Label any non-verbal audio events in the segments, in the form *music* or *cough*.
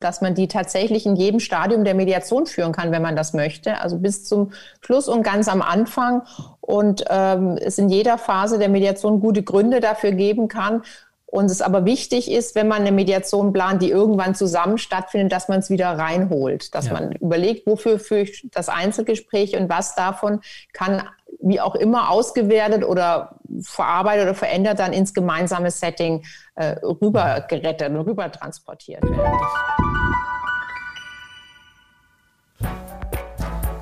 dass man die tatsächlich in jedem Stadium der Mediation führen kann, wenn man das möchte. Also bis zum Schluss und ganz am Anfang. Und ähm, es in jeder Phase der Mediation gute Gründe dafür geben kann. Und es aber wichtig ist, wenn man eine Mediation plant, die irgendwann zusammen stattfindet, dass man es wieder reinholt, dass ja. man überlegt, wofür führe ich das Einzelgespräch und was davon kann wie auch immer ausgewertet oder verarbeitet oder verändert dann ins gemeinsame Setting äh, rübergerettet und rüber transportiert werden.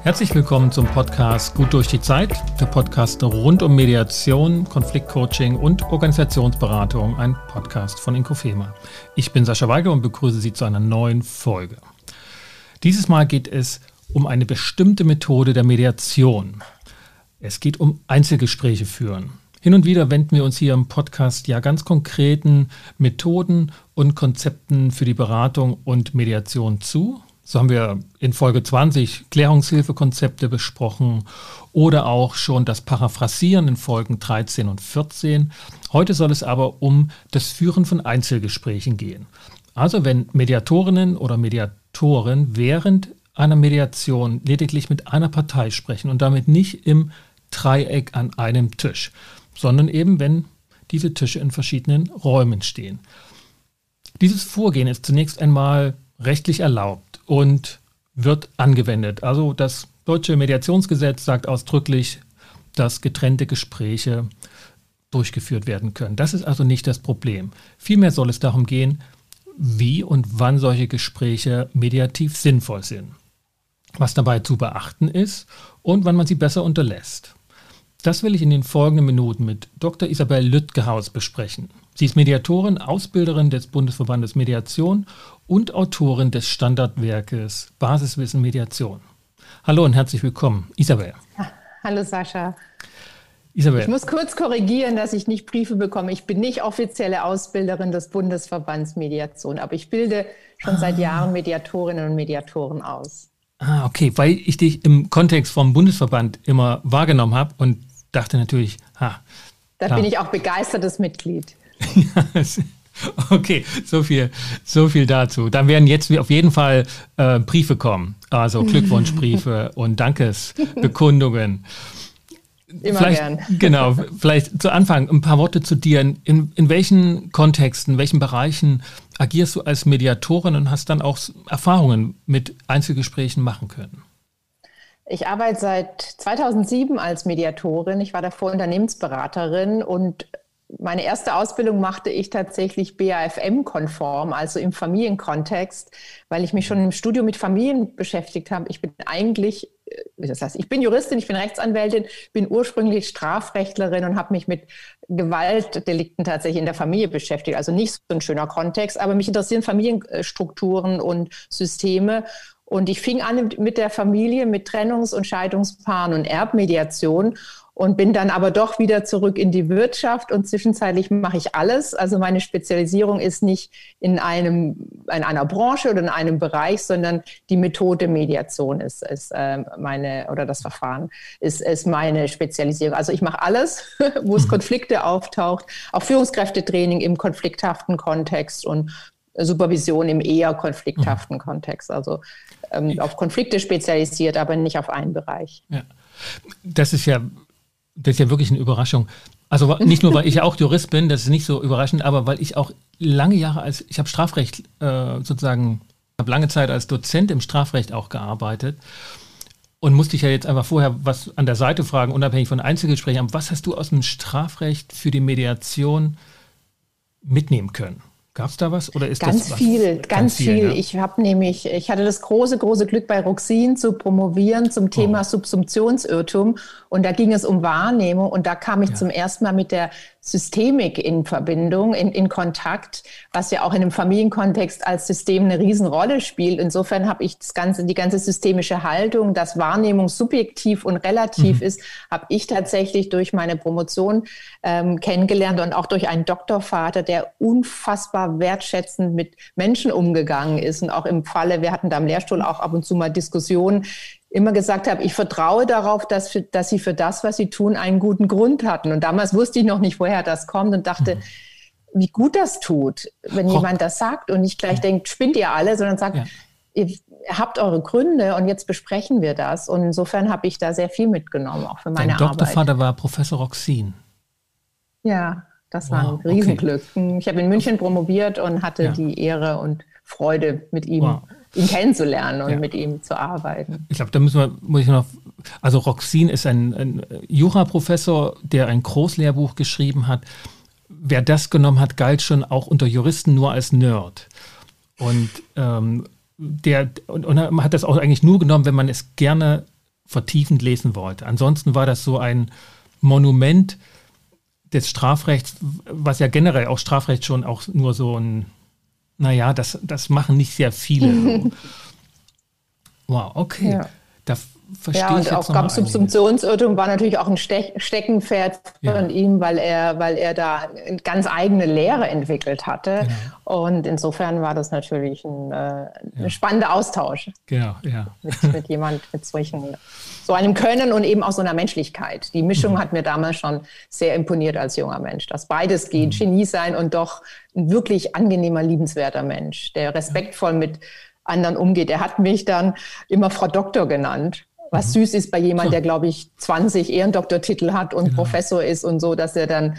Herzlich willkommen zum Podcast Gut durch die Zeit, der Podcast rund um Mediation, Konfliktcoaching und Organisationsberatung, ein Podcast von Inkofema. Ich bin Sascha Weigel und begrüße Sie zu einer neuen Folge. Dieses Mal geht es um eine bestimmte Methode der Mediation. Es geht um Einzelgespräche führen. Hin und wieder wenden wir uns hier im Podcast ja ganz konkreten Methoden und Konzepten für die Beratung und Mediation zu. So haben wir in Folge 20 Klärungshilfekonzepte besprochen oder auch schon das Paraphrasieren in Folgen 13 und 14. Heute soll es aber um das Führen von Einzelgesprächen gehen. Also wenn Mediatorinnen oder Mediatoren während einer Mediation lediglich mit einer Partei sprechen und damit nicht im Dreieck an einem Tisch, sondern eben wenn diese Tische in verschiedenen Räumen stehen. Dieses Vorgehen ist zunächst einmal rechtlich erlaubt und wird angewendet. Also das deutsche Mediationsgesetz sagt ausdrücklich, dass getrennte Gespräche durchgeführt werden können. Das ist also nicht das Problem. Vielmehr soll es darum gehen, wie und wann solche Gespräche mediativ sinnvoll sind, was dabei zu beachten ist und wann man sie besser unterlässt. Das will ich in den folgenden Minuten mit Dr. Isabel Lüttgehaus besprechen. Sie ist Mediatorin, Ausbilderin des Bundesverbandes Mediation und Autorin des Standardwerkes Basiswissen Mediation. Hallo und herzlich willkommen, Isabel. Hallo Sascha. Isabel. Ich muss kurz korrigieren, dass ich nicht Briefe bekomme. Ich bin nicht offizielle Ausbilderin des Bundesverbands Mediation, aber ich bilde schon ah. seit Jahren Mediatorinnen und Mediatoren aus. Ah, okay, weil ich dich im Kontext vom Bundesverband immer wahrgenommen habe und dachte natürlich, ha. Da bin ich auch begeistertes Mitglied. *laughs* *laughs* okay, so viel, so viel dazu. Dann werden jetzt auf jeden Fall äh, Briefe kommen, also Glückwunschbriefe *laughs* und Dankesbekundungen. Immer vielleicht, gern. *laughs* Genau, vielleicht zu Anfang ein paar Worte zu dir. In, in welchen Kontexten, in welchen Bereichen agierst du als Mediatorin und hast dann auch Erfahrungen mit Einzelgesprächen machen können? Ich arbeite seit 2007 als Mediatorin. Ich war davor Unternehmensberaterin und meine erste Ausbildung machte ich tatsächlich BAFM-konform, also im Familienkontext, weil ich mich schon im Studium mit Familien beschäftigt habe. Ich bin eigentlich, äh, das heißt, ich bin Juristin, ich bin Rechtsanwältin, bin ursprünglich Strafrechtlerin und habe mich mit Gewaltdelikten tatsächlich in der Familie beschäftigt. Also nicht so ein schöner Kontext, aber mich interessieren Familienstrukturen und Systeme. Und ich fing an mit der Familie, mit Trennungs- und Scheidungspaaren und Erbmediation und bin dann aber doch wieder zurück in die Wirtschaft und zwischenzeitlich mache ich alles. Also meine Spezialisierung ist nicht in einem in einer Branche oder in einem Bereich, sondern die Methode Mediation ist, ist äh, meine oder das Verfahren ist, ist meine Spezialisierung. Also ich mache alles, *laughs* wo es mhm. Konflikte auftaucht, auch Führungskräftetraining im konflikthaften Kontext und Supervision im eher konflikthaften mhm. Kontext. Also ähm, auf Konflikte spezialisiert, aber nicht auf einen Bereich. Ja. Das ist ja, das ist ja wirklich eine Überraschung. Also nicht nur, weil ich ja auch Jurist bin, das ist nicht so überraschend, aber weil ich auch lange Jahre als, ich habe Strafrecht äh, sozusagen, habe lange Zeit als Dozent im Strafrecht auch gearbeitet und musste ich ja jetzt einfach vorher was an der Seite fragen, unabhängig von Einzelgesprächen. Was hast du aus dem Strafrecht für die Mediation mitnehmen können? Gab es da was oder ist ganz das viel, ganz, ganz viel? viel. Ja? Ich habe nämlich, ich hatte das große, große Glück bei Roxin zu promovieren zum Thema oh. Subsumptionsirrtum und da ging es um Wahrnehmung und da kam ich ja. zum ersten Mal mit der Systemik in Verbindung, in, in Kontakt, was ja auch in einem Familienkontext als System eine Riesenrolle spielt. Insofern habe ich das ganze, die ganze systemische Haltung, dass Wahrnehmung subjektiv und relativ mhm. ist, habe ich tatsächlich durch meine Promotion ähm, kennengelernt und auch durch einen Doktorvater, der unfassbar wertschätzend mit Menschen umgegangen ist. Und auch im Falle, wir hatten da im Lehrstuhl auch ab und zu mal Diskussionen, immer gesagt habe, ich vertraue darauf, dass, für, dass sie für das, was sie tun, einen guten Grund hatten. Und damals wusste ich noch nicht, woher das kommt und dachte, mhm. wie gut das tut, wenn Rock. jemand das sagt und nicht gleich ja. denkt, spinnt ihr alle, sondern sagt, ja. ihr habt eure Gründe und jetzt besprechen wir das. Und insofern habe ich da sehr viel mitgenommen, auch für meine Dein Arbeit. Doktorvater war Professor Roxin. Ja, das war wow, ein Riesenglück. Okay. Ich habe in München promoviert und hatte ja. die Ehre und Freude, mit ihm, wow. ihn kennenzulernen und ja. mit ihm zu arbeiten. Ich glaube, da müssen wir, muss ich noch, also Roxin ist ein, ein Juraprofessor, der ein Großlehrbuch geschrieben hat. Wer das genommen hat, galt schon auch unter Juristen nur als Nerd. Und ähm, der und, und man hat das auch eigentlich nur genommen, wenn man es gerne vertiefend lesen wollte. Ansonsten war das so ein Monument des Strafrechts, was ja generell auch Strafrecht schon auch nur so ein, naja, das, das machen nicht sehr viele. *laughs* wow, okay. Ja. Da verstehe ja, und ich jetzt auch Subsumptionsirrtum war natürlich auch ein Ste Steckenpferd ja. von ihm, weil er, weil er da eine ganz eigene Lehre entwickelt hatte. Genau. Und insofern war das natürlich ein, äh, ein spannender Austausch. Genau, ja. Mit, mit *laughs* jemand mit solchen, so einem Können und eben auch so einer Menschlichkeit. Die Mischung mhm. hat mir damals schon sehr imponiert als junger Mensch, dass beides geht, mhm. Genie sein und doch ein wirklich angenehmer, liebenswerter Mensch, der respektvoll ja. mit anderen umgeht. Er hat mich dann immer Frau Doktor genannt, was mhm. süß ist bei jemand, der, glaube ich, 20 Ehrendoktortitel hat und genau. Professor ist und so, dass er dann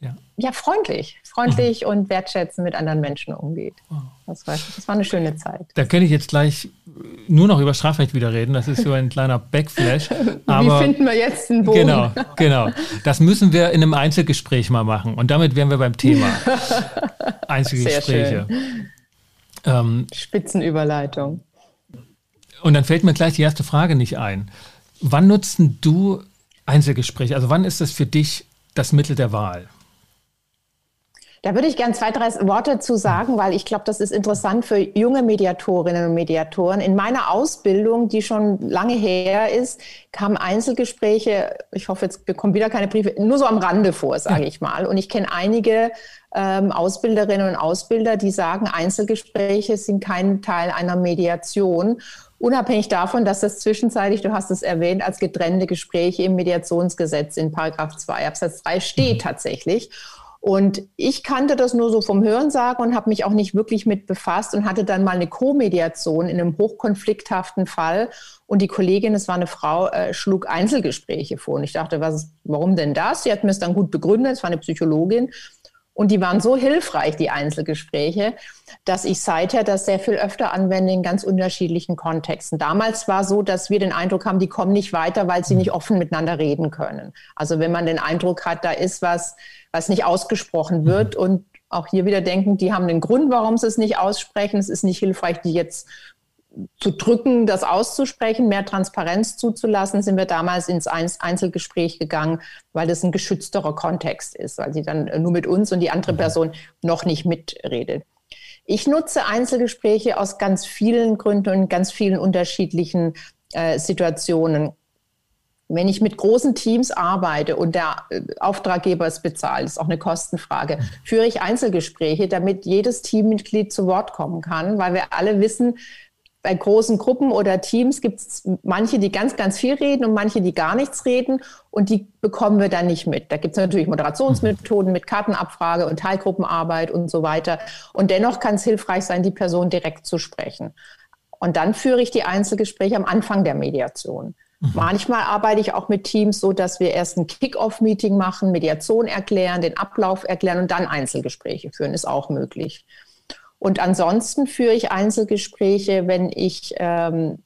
ja, ja freundlich, freundlich mhm. und wertschätzend mit anderen Menschen umgeht. Wow. Das, war, das war eine schöne Zeit. Da könnte ich jetzt gleich nur noch über Strafrecht wieder reden. Das ist so ein kleiner Backflash. *laughs* Aber Wie finden wir jetzt einen Bogen? Genau, genau. Das müssen wir in einem Einzelgespräch mal machen. Und damit wären wir beim Thema. *laughs* Einzelgespräche. Sehr schön. Ähm, Spitzenüberleitung. Und dann fällt mir gleich die erste Frage nicht ein. Wann nutzen du Einzelgespräche? Also wann ist das für dich das Mittel der Wahl? Da würde ich gerne zwei, drei Worte zu sagen, weil ich glaube, das ist interessant für junge Mediatorinnen und Mediatoren. In meiner Ausbildung, die schon lange her ist, kamen Einzelgespräche, ich hoffe, jetzt bekommen wieder keine Briefe, nur so am Rande vor, sage ich mal. Und ich kenne einige ähm, Ausbilderinnen und Ausbilder, die sagen, Einzelgespräche sind kein Teil einer Mediation. Unabhängig davon, dass das zwischenzeitlich, du hast es erwähnt, als getrennte Gespräche im Mediationsgesetz in Paragraph 2 Absatz 3 steht mhm. tatsächlich. Und ich kannte das nur so vom Hörensagen und habe mich auch nicht wirklich mit befasst und hatte dann mal eine Co-Mediation in einem hochkonflikthaften Fall. Und die Kollegin, es war eine Frau, äh, schlug Einzelgespräche vor. Und ich dachte, was, warum denn das? Sie hat mir es dann gut begründet, es war eine Psychologin. Und die waren so hilfreich, die Einzelgespräche, dass ich seither das sehr viel öfter anwende in ganz unterschiedlichen Kontexten. Damals war so, dass wir den Eindruck haben, die kommen nicht weiter, weil sie nicht offen miteinander reden können. Also wenn man den Eindruck hat, da ist was, was nicht ausgesprochen wird und auch hier wieder denken, die haben den Grund, warum sie es nicht aussprechen. Es ist nicht hilfreich, die jetzt zu drücken, das auszusprechen, mehr Transparenz zuzulassen, sind wir damals ins Einzelgespräch gegangen, weil das ein geschützterer Kontext ist, weil sie dann nur mit uns und die andere mhm. Person noch nicht mitredet. Ich nutze Einzelgespräche aus ganz vielen Gründen und ganz vielen unterschiedlichen äh, Situationen. Wenn ich mit großen Teams arbeite und der äh, Auftraggeber es bezahlt, ist auch eine Kostenfrage, mhm. führe ich Einzelgespräche, damit jedes Teammitglied zu Wort kommen kann, weil wir alle wissen, bei großen Gruppen oder Teams gibt es manche, die ganz, ganz viel reden und manche, die gar nichts reden und die bekommen wir dann nicht mit. Da gibt es natürlich Moderationsmethoden mit Kartenabfrage und Teilgruppenarbeit und so weiter. Und dennoch kann es hilfreich sein, die Person direkt zu sprechen. Und dann führe ich die Einzelgespräche am Anfang der Mediation. Mhm. Manchmal arbeite ich auch mit Teams so, dass wir erst ein Kick-off-Meeting machen, Mediation erklären, den Ablauf erklären und dann Einzelgespräche führen, ist auch möglich. Und ansonsten führe ich Einzelgespräche, wenn ich, ähm,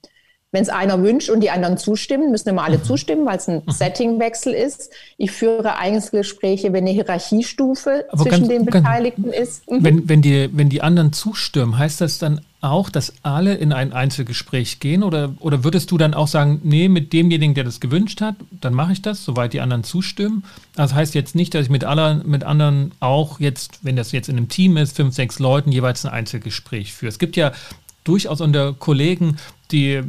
wenn es einer wünscht und die anderen zustimmen, müssen immer alle mhm. zustimmen, weil es ein mhm. Settingwechsel ist. Ich führe Einzelgespräche, wenn eine Hierarchiestufe Aber zwischen ganz, den Beteiligten ganz, ist. Mhm. Wenn, wenn, die, wenn die anderen zustimmen, heißt das dann auch, dass alle in ein Einzelgespräch gehen? Oder, oder würdest du dann auch sagen, nee, mit demjenigen, der das gewünscht hat, dann mache ich das, soweit die anderen zustimmen? Das heißt jetzt nicht, dass ich mit, aller, mit anderen auch jetzt, wenn das jetzt in einem Team ist, fünf, sechs Leuten jeweils ein Einzelgespräch führe. Es gibt ja durchaus unter Kollegen die,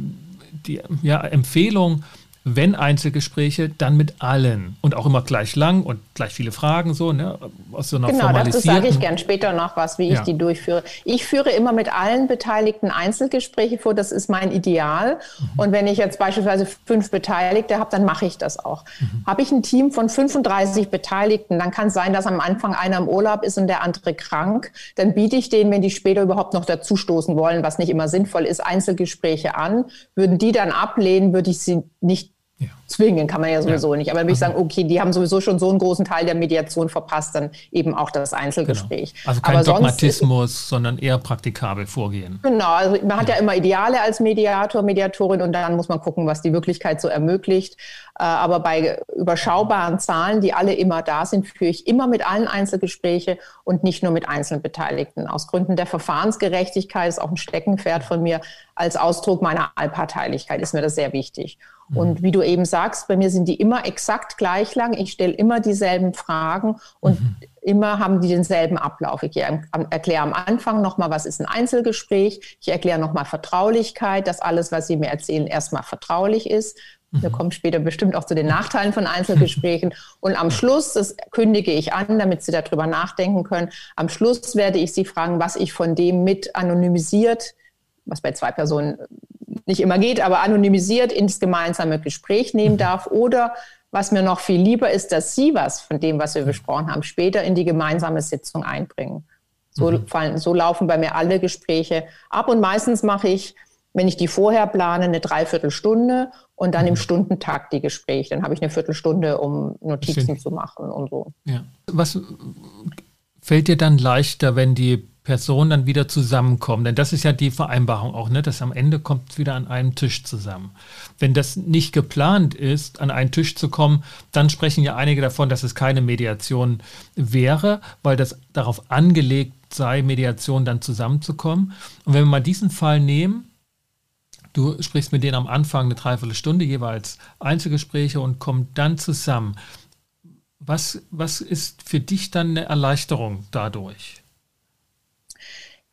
die ja, Empfehlung, wenn Einzelgespräche, dann mit allen. Und auch immer gleich lang und gleich viele Fragen so, ne, aus so einer Genau, dazu sage ich gern später noch was, wie ja. ich die durchführe. Ich führe immer mit allen Beteiligten Einzelgespräche vor, das ist mein Ideal. Mhm. Und wenn ich jetzt beispielsweise fünf Beteiligte habe, dann mache ich das auch. Mhm. Habe ich ein Team von 35 Beteiligten, dann kann es sein, dass am Anfang einer im Urlaub ist und der andere krank. Dann biete ich denen, wenn die später überhaupt noch dazustoßen wollen, was nicht immer sinnvoll ist, Einzelgespräche an. Würden die dann ablehnen, würde ich sie nicht ja. Zwingen kann man ja sowieso ja. nicht. Aber dann würde ich sagen, okay, die haben sowieso schon so einen großen Teil der Mediation verpasst, dann eben auch das Einzelgespräch. Genau. Also kein Aber Dogmatismus, sonst, sondern eher praktikabel vorgehen. Genau, also man hat ja. ja immer Ideale als Mediator, Mediatorin und dann muss man gucken, was die Wirklichkeit so ermöglicht. Äh, aber bei überschaubaren Zahlen, die alle immer da sind, führe ich immer mit allen Einzelgespräche und nicht nur mit einzelnen Beteiligten. Aus Gründen der Verfahrensgerechtigkeit ist auch ein Steckenpferd von mir. Als Ausdruck meiner Allparteilichkeit ist mir das sehr wichtig. Mhm. Und wie du eben sagst, bei mir sind die immer exakt gleich lang. Ich stelle immer dieselben Fragen und mhm. immer haben die denselben Ablauf. Ich erkläre am Anfang nochmal, was ist ein Einzelgespräch. Ich erkläre nochmal Vertraulichkeit, dass alles, was sie mir erzählen, erstmal vertraulich ist. Mhm. Wir kommen später bestimmt auch zu den Nachteilen von Einzelgesprächen. Und am Schluss, das kündige ich an, damit Sie darüber nachdenken können, am Schluss werde ich Sie fragen, was ich von dem mit anonymisiert, was bei zwei Personen nicht immer geht, aber anonymisiert ins gemeinsame Gespräch nehmen mhm. darf. Oder was mir noch viel lieber ist, dass Sie was von dem, was wir besprochen haben, später in die gemeinsame Sitzung einbringen. So, mhm. fallen, so laufen bei mir alle Gespräche ab. Und meistens mache ich, wenn ich die vorher plane, eine Dreiviertelstunde und dann mhm. im Stundentakt die Gespräche. Dann habe ich eine Viertelstunde, um Notizen zu machen und so. Ja. Was fällt dir dann leichter, wenn die Personen dann wieder zusammenkommen. Denn das ist ja die Vereinbarung auch, ne? dass am Ende kommt es wieder an einem Tisch zusammen. Wenn das nicht geplant ist, an einen Tisch zu kommen, dann sprechen ja einige davon, dass es keine Mediation wäre, weil das darauf angelegt sei, Mediation dann zusammenzukommen. Und wenn wir mal diesen Fall nehmen, du sprichst mit denen am Anfang eine Dreiviertelstunde jeweils Einzelgespräche und kommt dann zusammen. Was, was ist für dich dann eine Erleichterung dadurch?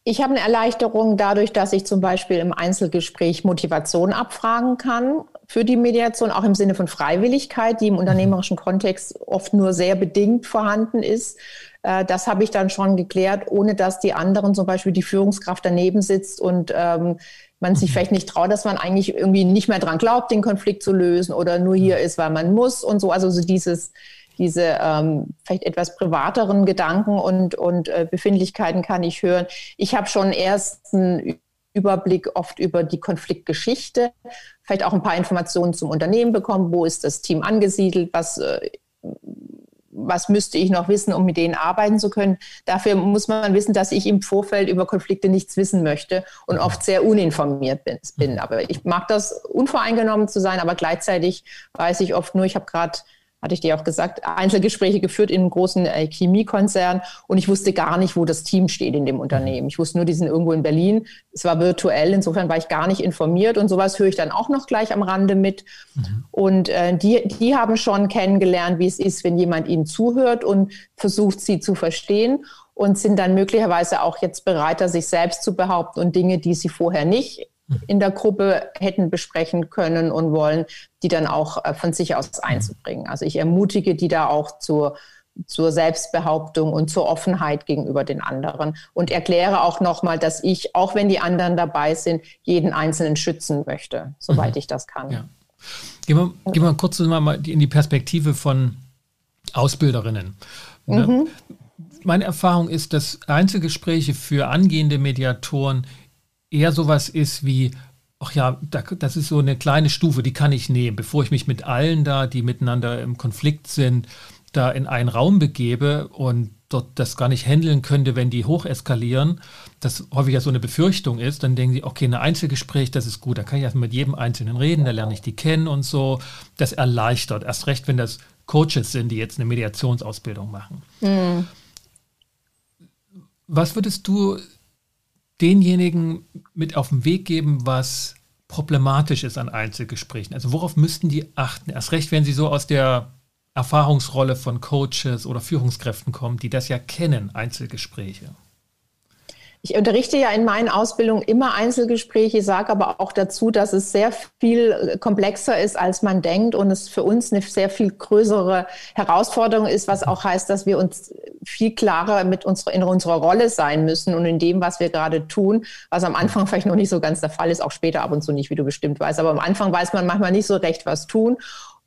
Ich habe eine Erleichterung dadurch, dass ich zum Beispiel im Einzelgespräch Motivation abfragen kann für die Mediation, auch im Sinne von Freiwilligkeit, die im unternehmerischen Kontext oft nur sehr bedingt vorhanden ist. Äh, das habe ich dann schon geklärt, ohne dass die anderen, zum Beispiel die Führungskraft daneben sitzt und ähm, man sich mhm. vielleicht nicht traut, dass man eigentlich irgendwie nicht mehr dran glaubt, den Konflikt zu lösen oder nur hier ist, weil man muss und so. Also so dieses diese ähm, vielleicht etwas privateren Gedanken und, und äh, Befindlichkeiten kann ich hören. Ich habe schon erst einen Überblick oft über die Konfliktgeschichte, vielleicht auch ein paar Informationen zum Unternehmen bekommen, wo ist das Team angesiedelt, was, äh, was müsste ich noch wissen, um mit denen arbeiten zu können. Dafür muss man wissen, dass ich im Vorfeld über Konflikte nichts wissen möchte und oft sehr uninformiert bin. Aber ich mag das unvoreingenommen zu sein, aber gleichzeitig weiß ich oft nur, ich habe gerade hatte ich dir auch gesagt, Einzelgespräche geführt in einem großen äh, Chemiekonzern und ich wusste gar nicht, wo das Team steht in dem Unternehmen. Ich wusste nur, die sind irgendwo in Berlin. Es war virtuell, insofern war ich gar nicht informiert und sowas höre ich dann auch noch gleich am Rande mit. Mhm. Und äh, die, die haben schon kennengelernt, wie es ist, wenn jemand ihnen zuhört und versucht, sie zu verstehen und sind dann möglicherweise auch jetzt bereiter, sich selbst zu behaupten und Dinge, die sie vorher nicht in der Gruppe hätten besprechen können und wollen, die dann auch äh, von sich aus einzubringen. Also ich ermutige die da auch zur, zur Selbstbehauptung und zur Offenheit gegenüber den anderen und erkläre auch nochmal, dass ich, auch wenn die anderen dabei sind, jeden Einzelnen schützen möchte, soweit mhm. ich das kann. Ja. Gehen wir, gehen wir kurz mal in die Perspektive von Ausbilderinnen. Ne? Mhm. Meine Erfahrung ist, dass Einzelgespräche für angehende Mediatoren eher sowas ist wie, ach ja, das ist so eine kleine Stufe, die kann ich nehmen, bevor ich mich mit allen da, die miteinander im Konflikt sind, da in einen Raum begebe und dort das gar nicht handeln könnte, wenn die hoch eskalieren, das häufig ja so eine Befürchtung ist, dann denken sie, okay, ein Einzelgespräch, das ist gut, da kann ich erstmal mit jedem Einzelnen reden, da lerne ich die kennen und so. Das erleichtert, erst recht, wenn das Coaches sind, die jetzt eine Mediationsausbildung machen. Mhm. Was würdest du denjenigen mit auf den Weg geben, was problematisch ist an Einzelgesprächen? Also worauf müssten die achten? Erst recht, wenn sie so aus der Erfahrungsrolle von Coaches oder Führungskräften kommen, die das ja kennen, Einzelgespräche. ich unterrichte ja in meinen Ausbildungen immer Einzelgespräche, sage aber auch dazu, dass es sehr viel komplexer ist, als man denkt und es für uns eine sehr viel größere Herausforderung ist, was auch heißt, dass wir uns viel klarer mit unserer, in unserer Rolle sein müssen und in dem, was wir gerade tun, was am Anfang vielleicht noch nicht so ganz der Fall ist, auch später ab und zu nicht, wie du bestimmt weißt. Aber am Anfang weiß man manchmal nicht so recht, was tun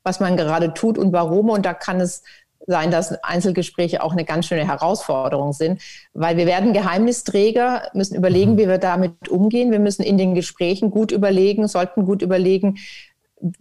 was man gerade tut und warum. Und da kann es sein, dass Einzelgespräche auch eine ganz schöne Herausforderung sind, weil wir werden Geheimnisträger, müssen überlegen, mhm. wie wir damit umgehen. Wir müssen in den Gesprächen gut überlegen, sollten gut überlegen,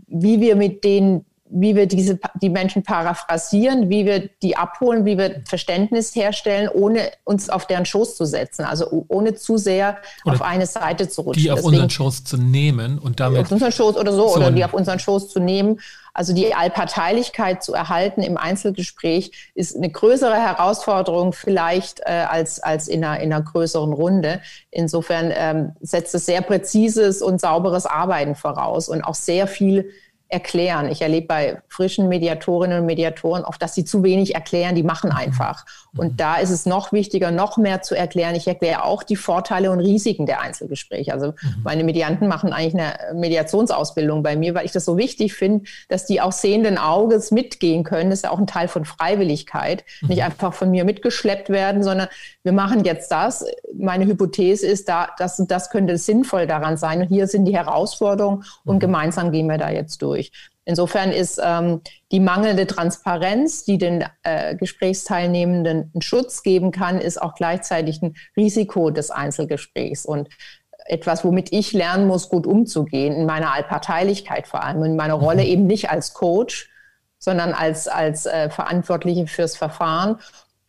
wie wir mit denen wie wir diese, die Menschen paraphrasieren, wie wir die abholen, wie wir Verständnis herstellen, ohne uns auf deren Schoß zu setzen, also ohne zu sehr oder auf eine Seite zu rutschen. Die auf Deswegen, unseren Schoß zu nehmen und damit. Auf unseren Schoß oder so, so oder die auf unseren Schoß zu nehmen also die Allparteilichkeit zu erhalten im Einzelgespräch ist eine größere Herausforderung vielleicht äh, als, als in, einer, in einer größeren Runde. Insofern ähm, setzt es sehr präzises und sauberes Arbeiten voraus und auch sehr viel erklären. Ich erlebe bei frischen Mediatorinnen und Mediatoren oft, dass sie zu wenig erklären, die machen mhm. einfach. Und mhm. da ist es noch wichtiger, noch mehr zu erklären. Ich erkläre auch die Vorteile und Risiken der Einzelgespräche. Also mhm. meine Medianten machen eigentlich eine Mediationsausbildung bei mir, weil ich das so wichtig finde, dass die auch sehenden Auges mitgehen können. Das ist ja auch ein Teil von Freiwilligkeit. Nicht einfach von mir mitgeschleppt werden, sondern wir machen jetzt das. Meine Hypothese ist da, das das könnte sinnvoll daran sein. Und hier sind die Herausforderungen und gemeinsam gehen wir da jetzt durch. Insofern ist ähm, die mangelnde Transparenz, die den äh, Gesprächsteilnehmenden einen Schutz geben kann, ist auch gleichzeitig ein Risiko des Einzelgesprächs und etwas, womit ich lernen muss, gut umzugehen, in meiner Allparteilichkeit vor allem, in meiner Rolle mhm. eben nicht als Coach, sondern als, als äh, Verantwortliche fürs Verfahren.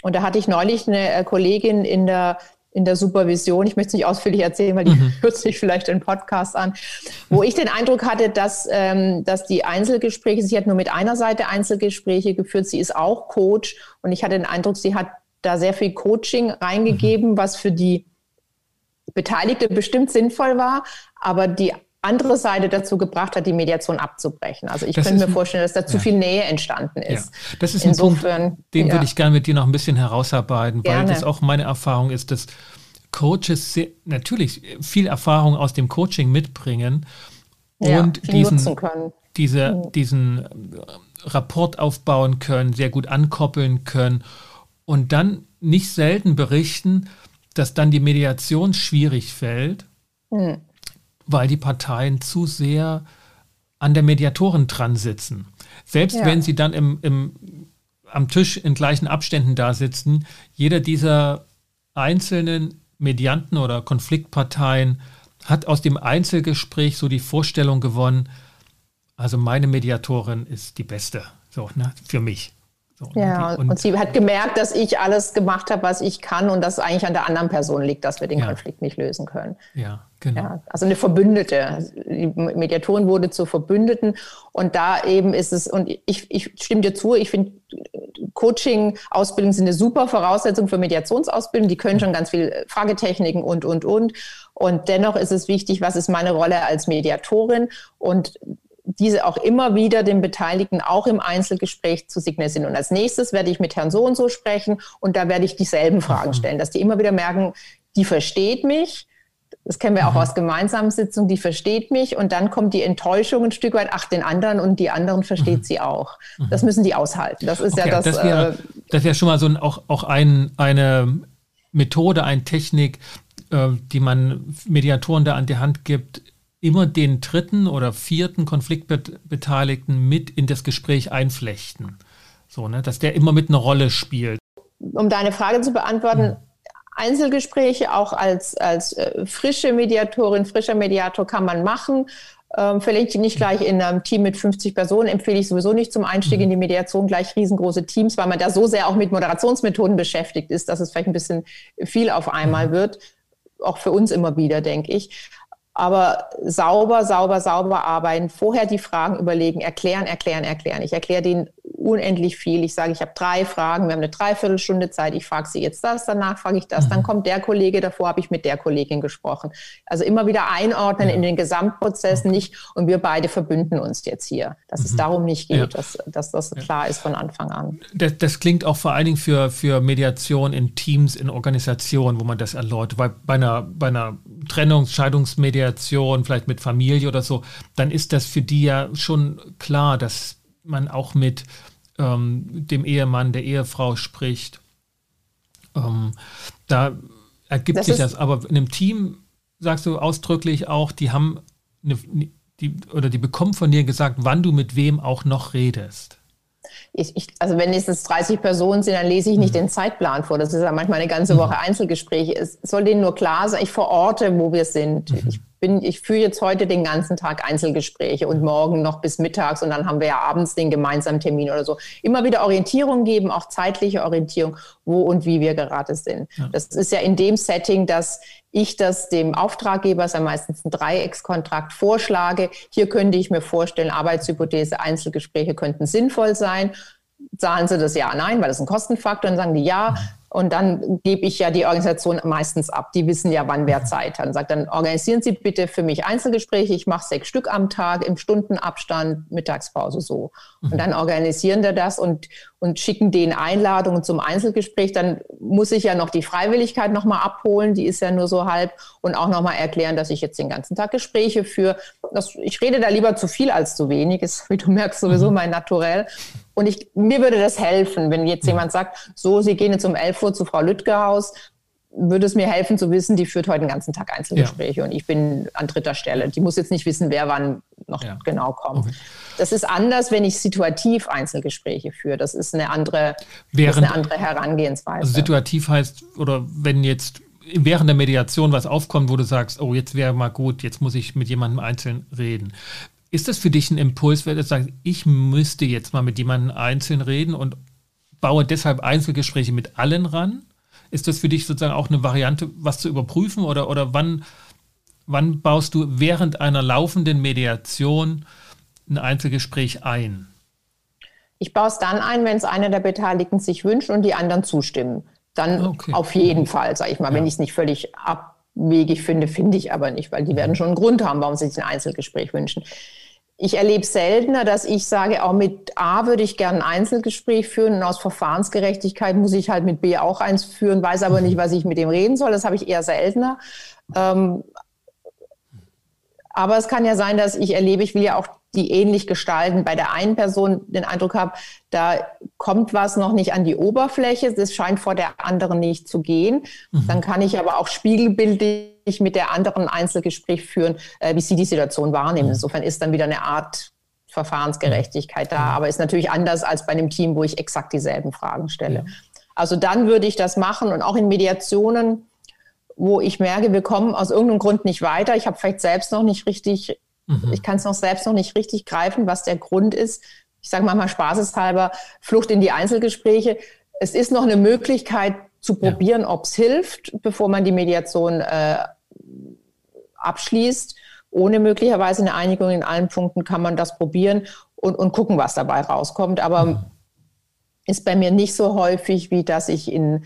Und da hatte ich neulich eine äh, Kollegin in der in der Supervision. Ich möchte es nicht ausführlich erzählen, weil die mhm. *laughs* hört sich vielleicht den Podcast an, wo ich den Eindruck hatte, dass, ähm, dass die Einzelgespräche, sie hat nur mit einer Seite Einzelgespräche geführt, sie ist auch Coach und ich hatte den Eindruck, sie hat da sehr viel Coaching reingegeben, mhm. was für die Beteiligte bestimmt sinnvoll war, aber die andere Seite dazu gebracht hat, die Mediation abzubrechen. Also ich das könnte mir vorstellen, dass da ja. zu viel Nähe entstanden ist. Ja. Das ist Insofern, ein Punkt, den ja. würde ich gerne mit dir noch ein bisschen herausarbeiten, gerne. weil das auch meine Erfahrung ist, dass Coaches sehr, natürlich viel Erfahrung aus dem Coaching mitbringen und diesen, diese, mhm. diesen äh, Rapport aufbauen können, sehr gut ankoppeln können und dann nicht selten berichten, dass dann die Mediation schwierig fällt. Mhm weil die Parteien zu sehr an der Mediatorin dran sitzen. Selbst ja. wenn sie dann im, im, am Tisch in gleichen Abständen da sitzen, jeder dieser einzelnen Medianten oder Konfliktparteien hat aus dem Einzelgespräch so die Vorstellung gewonnen, also meine Mediatorin ist die beste, so ne, für mich. So, ja, und, und, sie hat gemerkt, dass ich alles gemacht habe, was ich kann und dass es eigentlich an der anderen Person liegt, dass wir den ja. Konflikt nicht lösen können. Ja, genau. Ja, also eine Verbündete. Die Mediatorin wurde zur Verbündeten und da eben ist es, und ich, ich stimme dir zu, ich finde, Coaching-Ausbildung sind eine super Voraussetzung für Mediationsausbildung. Die können schon ganz viel Fragetechniken und, und, und. Und dennoch ist es wichtig, was ist meine Rolle als Mediatorin? Und diese auch immer wieder den Beteiligten auch im Einzelgespräch zu signalisieren. Und als nächstes werde ich mit Herrn so und so sprechen und da werde ich dieselben Fragen mhm. stellen, dass die immer wieder merken, die versteht mich. Das kennen wir auch mhm. aus gemeinsamen Sitzungen, die versteht mich und dann kommt die Enttäuschung ein Stück weit, ach, den anderen und die anderen versteht mhm. sie auch. Mhm. Das müssen die aushalten. Das ist okay, ja das. Das wäre äh, wär schon mal so ein, auch, auch ein, eine Methode, eine Technik, äh, die man Mediatoren da an die Hand gibt, immer den dritten oder vierten Konfliktbeteiligten mit in das Gespräch einflechten. So, ne, dass der immer mit einer Rolle spielt. Um deine Frage zu beantworten, mhm. Einzelgespräche auch als, als äh, frische Mediatorin, frischer Mediator kann man machen. Ähm, vielleicht nicht gleich in einem Team mit 50 Personen, empfehle ich sowieso nicht zum Einstieg mhm. in die Mediation gleich riesengroße Teams, weil man da so sehr auch mit Moderationsmethoden beschäftigt ist, dass es vielleicht ein bisschen viel auf einmal mhm. wird. Auch für uns immer wieder, denke ich aber sauber, sauber, sauber arbeiten, vorher die Fragen überlegen, erklären, erklären, erklären. Ich erkläre denen unendlich viel. Ich sage, ich habe drei Fragen, wir haben eine Dreiviertelstunde Zeit, ich frage Sie jetzt das, danach frage ich das, mhm. dann kommt der Kollege, davor habe ich mit der Kollegin gesprochen. Also immer wieder einordnen ja. in den Gesamtprozess okay. nicht und wir beide verbünden uns jetzt hier, dass mhm. es darum nicht geht, ja. dass, dass das klar ist von Anfang an. Das, das, klingt auch vor allen Dingen für, für Mediation in Teams, in Organisationen, wo man das erläutert, weil bei einer, bei einer Trennungs-, Scheidungsmediation, vielleicht mit Familie oder so, dann ist das für die ja schon klar, dass man auch mit ähm, dem Ehemann, der Ehefrau spricht. Ähm, da ergibt das sich das. Aber in einem Team sagst du ausdrücklich auch, die haben eine, die, oder die bekommen von dir gesagt, wann du mit wem auch noch redest. Ich, ich, also wenn es 30 Personen sind, dann lese ich nicht mhm. den Zeitplan vor. Das ist ja manchmal eine ganze Woche mhm. Einzelgespräche. Es soll denen nur klar sein, ich verorte, wo wir sind. Mhm. Ich bin, ich führe jetzt heute den ganzen Tag Einzelgespräche und morgen noch bis mittags und dann haben wir ja abends den gemeinsamen Termin oder so. Immer wieder Orientierung geben, auch zeitliche Orientierung, wo und wie wir gerade sind. Ja. Das ist ja in dem Setting, dass ich das dem Auftraggeber, ist ja meistens ein Dreieckskontrakt, vorschlage. Hier könnte ich mir vorstellen, Arbeitshypothese, Einzelgespräche könnten sinnvoll sein. Zahlen Sie das ja, nein, weil das ist ein Kostenfaktor. Dann sagen die ja, und dann gebe ich ja die Organisation meistens ab. Die wissen ja, wann wer Zeit hat. Und sagt dann, organisieren Sie bitte für mich Einzelgespräche. Ich mache sechs Stück am Tag im Stundenabstand, Mittagspause so. Und mhm. dann organisieren wir das und, und schicken denen Einladungen zum Einzelgespräch. Dann muss ich ja noch die Freiwilligkeit nochmal abholen. Die ist ja nur so halb. Und auch nochmal erklären, dass ich jetzt den ganzen Tag Gespräche führe. Das, ich rede da lieber zu viel als zu wenig. Ist, wie du merkst, sowieso mhm. mein Naturell. Und ich, mir würde das helfen, wenn jetzt jemand sagt, so, Sie gehen jetzt um 11 Uhr zu Frau Lüttgehaus, würde es mir helfen zu wissen, die führt heute den ganzen Tag Einzelgespräche ja. und ich bin an dritter Stelle. Die muss jetzt nicht wissen, wer wann noch ja. genau kommt. Okay. Das ist anders, wenn ich situativ Einzelgespräche führe. Das ist eine andere, Während, eine andere Herangehensweise. Also situativ heißt, oder wenn jetzt während der Mediation was aufkommt, wo du sagst, oh, jetzt wäre mal gut, jetzt muss ich mit jemandem einzeln reden. Ist das für dich ein Impuls, wenn du sagst, ich müsste jetzt mal mit jemandem einzeln reden und baue deshalb Einzelgespräche mit allen ran? Ist das für dich sozusagen auch eine Variante, was zu überprüfen? Oder, oder wann, wann baust du während einer laufenden Mediation ein Einzelgespräch ein? Ich baue es dann ein, wenn es einer der Beteiligten sich wünscht und die anderen zustimmen. Dann okay. auf jeden Fall, sage ich mal. Ja. Wenn ich es nicht völlig abwegig finde, finde ich aber nicht, weil die werden schon einen Grund haben, warum sie sich ein Einzelgespräch wünschen ich erlebe seltener, dass ich sage, auch mit A würde ich gerne ein Einzelgespräch führen und aus Verfahrensgerechtigkeit muss ich halt mit B auch eins führen, weiß aber nicht, was ich mit dem reden soll. Das habe ich eher seltener. Ähm, aber es kann ja sein, dass ich erlebe, ich will ja auch die ähnlich gestalten. Bei der einen Person den Eindruck habe, da kommt was noch nicht an die Oberfläche, das scheint vor der anderen nicht zu gehen. Mhm. Dann kann ich aber auch spiegelbildlich mit der anderen Einzelgespräch führen, äh, wie sie die Situation wahrnehmen. Mhm. Insofern ist dann wieder eine Art Verfahrensgerechtigkeit da, mhm. aber ist natürlich anders als bei einem Team, wo ich exakt dieselben Fragen stelle. Ja. Also dann würde ich das machen und auch in Mediationen, wo ich merke, wir kommen aus irgendeinem Grund nicht weiter. Ich habe vielleicht selbst noch nicht richtig Mhm. Ich kann es noch selbst noch nicht richtig greifen, was der Grund ist. Ich sage manchmal spaßeshalber, Flucht in die Einzelgespräche. Es ist noch eine Möglichkeit zu probieren, ja. ob es hilft, bevor man die Mediation äh, abschließt. Ohne möglicherweise eine Einigung in allen Punkten kann man das probieren und, und gucken, was dabei rauskommt. Aber mhm. ist bei mir nicht so häufig, wie dass ich in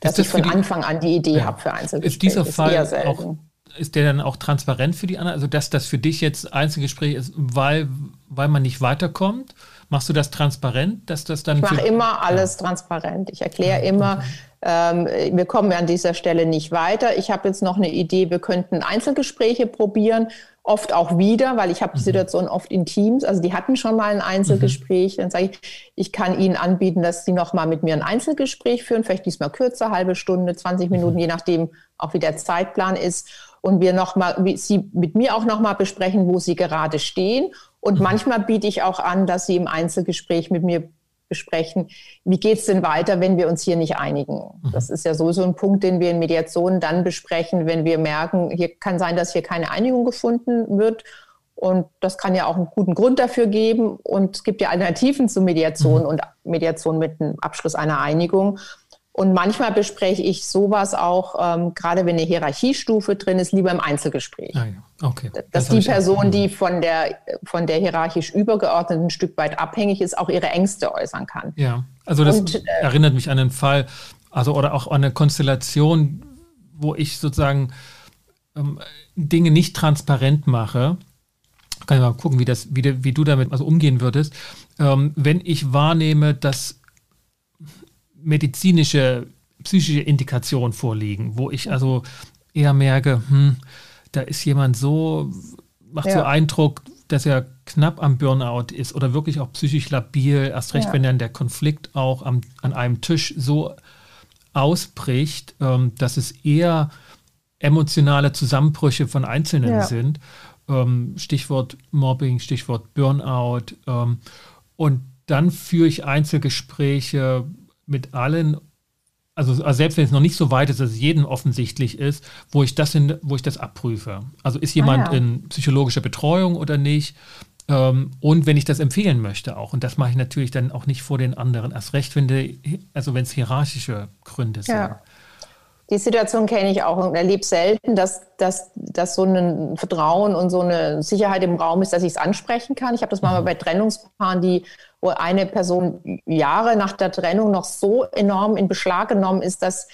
dass das ich von die, Anfang an die Idee ja. habe für Einzelgespräche. Ist dieser Fall ist auch ist der dann auch transparent für die anderen? Also, dass das für dich jetzt Einzelgespräch ist, weil, weil man nicht weiterkommt? Machst du das transparent, dass das dann. Ich mache immer alles ja. transparent. Ich erkläre ja, immer, ähm, wir kommen an dieser Stelle nicht weiter. Ich habe jetzt noch eine Idee, wir könnten Einzelgespräche probieren, oft auch wieder, weil ich habe die mhm. Situation oft in Teams. Also die hatten schon mal ein Einzelgespräch. Mhm. Dann sage ich, ich kann Ihnen anbieten, dass Sie noch mal mit mir ein Einzelgespräch führen, vielleicht diesmal kürzer, halbe Stunde, 20 Minuten, mhm. je nachdem, auch wie der Zeitplan ist und wir noch mal, Sie mit mir auch noch mal besprechen, wo Sie gerade stehen. Und mhm. manchmal biete ich auch an, dass Sie im Einzelgespräch mit mir besprechen, wie geht es denn weiter, wenn wir uns hier nicht einigen. Mhm. Das ist ja sowieso ein Punkt, den wir in Mediationen dann besprechen, wenn wir merken, hier kann sein, dass hier keine Einigung gefunden wird. Und das kann ja auch einen guten Grund dafür geben. Und es gibt ja Alternativen zu Mediation mhm. und Mediation mit dem Abschluss einer Einigung. Und manchmal bespreche ich sowas auch, ähm, gerade wenn eine Hierarchiestufe drin ist, lieber im Einzelgespräch. Ah, ja. okay. Dass das die Person, die von der, von der hierarchisch übergeordneten ein Stück weit abhängig ist, auch ihre Ängste äußern kann. Ja, also das Und, äh, erinnert mich an einen Fall, also oder auch an eine Konstellation, wo ich sozusagen ähm, Dinge nicht transparent mache. Kann ich mal gucken, wie, das, wie, wie du damit also umgehen würdest. Ähm, wenn ich wahrnehme, dass medizinische, psychische Indikationen vorliegen, wo ich also eher merke, hm, da ist jemand so, macht ja. so Eindruck, dass er knapp am Burnout ist oder wirklich auch psychisch labil, erst recht, ja. wenn dann der Konflikt auch am, an einem Tisch so ausbricht, ähm, dass es eher emotionale Zusammenbrüche von Einzelnen ja. sind. Ähm, Stichwort Mobbing, Stichwort Burnout. Ähm, und dann führe ich Einzelgespräche mit allen, also, also, selbst wenn es noch nicht so weit ist, dass es jedem offensichtlich ist, wo ich das in, wo ich das abprüfe. Also ist jemand ah, ja. in psychologischer Betreuung oder nicht? Ähm, und wenn ich das empfehlen möchte auch. Und das mache ich natürlich dann auch nicht vor den anderen. Erst recht, wenn die, also wenn es hierarchische Gründe sind. Ja. Die Situation kenne ich auch und erlebe selten, dass, dass, dass so ein Vertrauen und so eine Sicherheit im Raum ist, dass ich es ansprechen kann. Ich habe das mal mhm. bei Trennungspaaren, die eine Person Jahre nach der Trennung noch so enorm in Beschlag genommen ist, dass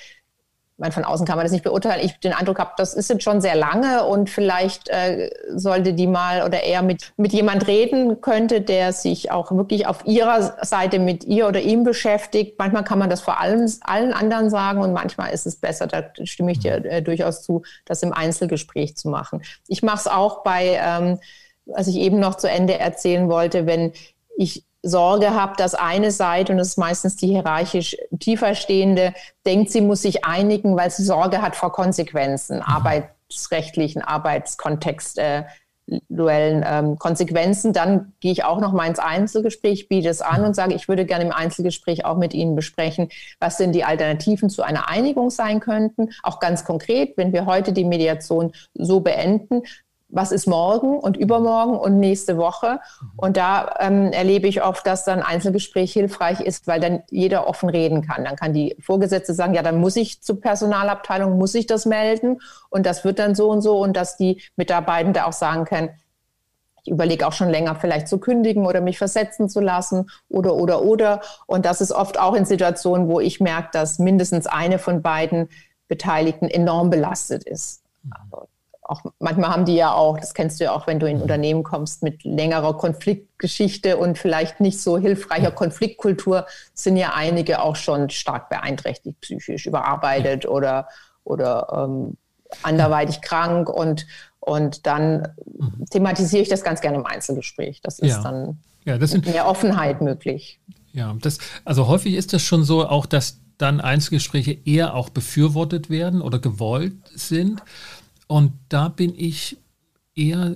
meine, von außen kann man das nicht beurteilen. Ich den Eindruck habe, das ist jetzt schon sehr lange und vielleicht äh, sollte die mal oder er mit, mit jemand reden könnte, der sich auch wirklich auf ihrer Seite mit ihr oder ihm beschäftigt. Manchmal kann man das vor allem allen anderen sagen und manchmal ist es besser, da stimme ich dir äh, durchaus zu, das im Einzelgespräch zu machen. Ich mache es auch bei, ähm, was ich eben noch zu Ende erzählen wollte, wenn ich Sorge habe, dass eine Seite, und das ist meistens die hierarchisch tiefer stehende, denkt, sie muss sich einigen, weil sie Sorge hat vor Konsequenzen, mhm. arbeitsrechtlichen, arbeitskontextuellen ähm, Konsequenzen. Dann gehe ich auch noch mal ins Einzelgespräch, biete es an und sage, ich würde gerne im Einzelgespräch auch mit Ihnen besprechen, was denn die Alternativen zu einer Einigung sein könnten. Auch ganz konkret, wenn wir heute die Mediation so beenden, was ist morgen und übermorgen und nächste Woche. Mhm. Und da ähm, erlebe ich oft, dass dann Einzelgespräch hilfreich ist, weil dann jeder offen reden kann. Dann kann die Vorgesetzte sagen, ja, dann muss ich zur Personalabteilung, muss ich das melden und das wird dann so und so und dass die Mitarbeitende auch sagen können, ich überlege auch schon länger, vielleicht zu kündigen oder mich versetzen zu lassen oder, oder, oder. Und das ist oft auch in Situationen, wo ich merke, dass mindestens eine von beiden Beteiligten enorm belastet ist. Mhm. Also auch manchmal haben die ja auch, das kennst du ja auch, wenn du in ein mhm. Unternehmen kommst mit längerer Konfliktgeschichte und vielleicht nicht so hilfreicher Konfliktkultur, sind ja einige auch schon stark beeinträchtigt, psychisch überarbeitet oder, oder ähm, anderweitig krank und, und dann mhm. thematisiere ich das ganz gerne im Einzelgespräch. Das ist ja. dann ja, das sind, mehr Offenheit möglich. Ja, das, also häufig ist das schon so, auch dass dann Einzelgespräche eher auch befürwortet werden oder gewollt sind. Und da bin ich eher,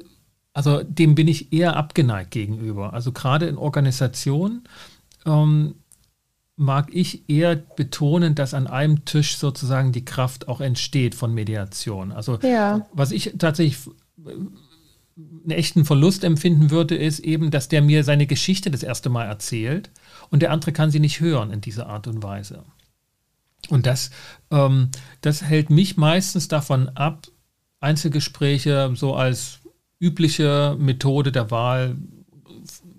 also dem bin ich eher abgeneigt gegenüber. Also gerade in Organisationen ähm, mag ich eher betonen, dass an einem Tisch sozusagen die Kraft auch entsteht von Mediation. Also ja. was ich tatsächlich äh, einen echten Verlust empfinden würde, ist eben, dass der mir seine Geschichte das erste Mal erzählt und der andere kann sie nicht hören in dieser Art und Weise. Und das, ähm, das hält mich meistens davon ab, Einzelgespräche so als übliche Methode der Wahl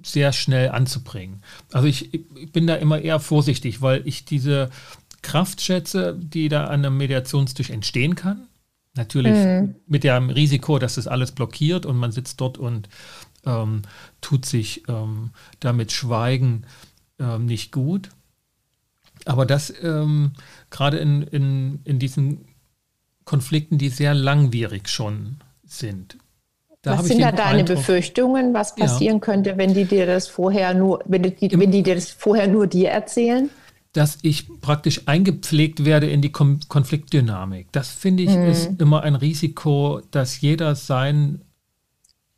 sehr schnell anzubringen. Also ich, ich, bin da immer eher vorsichtig, weil ich diese Kraft schätze, die da an einem Mediationstisch entstehen kann. Natürlich mhm. mit dem Risiko, dass das alles blockiert und man sitzt dort und ähm, tut sich ähm, damit Schweigen ähm, nicht gut. Aber das ähm, gerade in, in, in diesen Konflikten, die sehr langwierig schon sind. Da was sind da deine Eindruck, Befürchtungen, was passieren ja. könnte, wenn die dir das vorher nur, wenn die, wenn die dir das vorher nur dir erzählen? Dass ich praktisch eingepflegt werde in die Kom Konfliktdynamik. Das finde ich mhm. ist immer ein Risiko, dass jeder sein,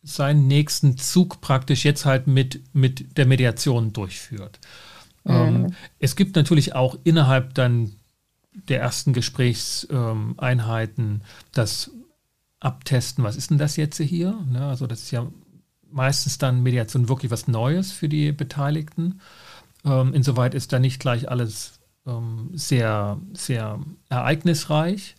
seinen nächsten Zug praktisch jetzt halt mit, mit der Mediation durchführt. Mhm. Ähm, es gibt natürlich auch innerhalb dann der ersten Gesprächseinheiten das Abtesten, was ist denn das jetzt hier? Ne, also das ist ja meistens dann Mediation wirklich was Neues für die Beteiligten. Ähm, insoweit ist da nicht gleich alles ähm, sehr, sehr ereignisreich.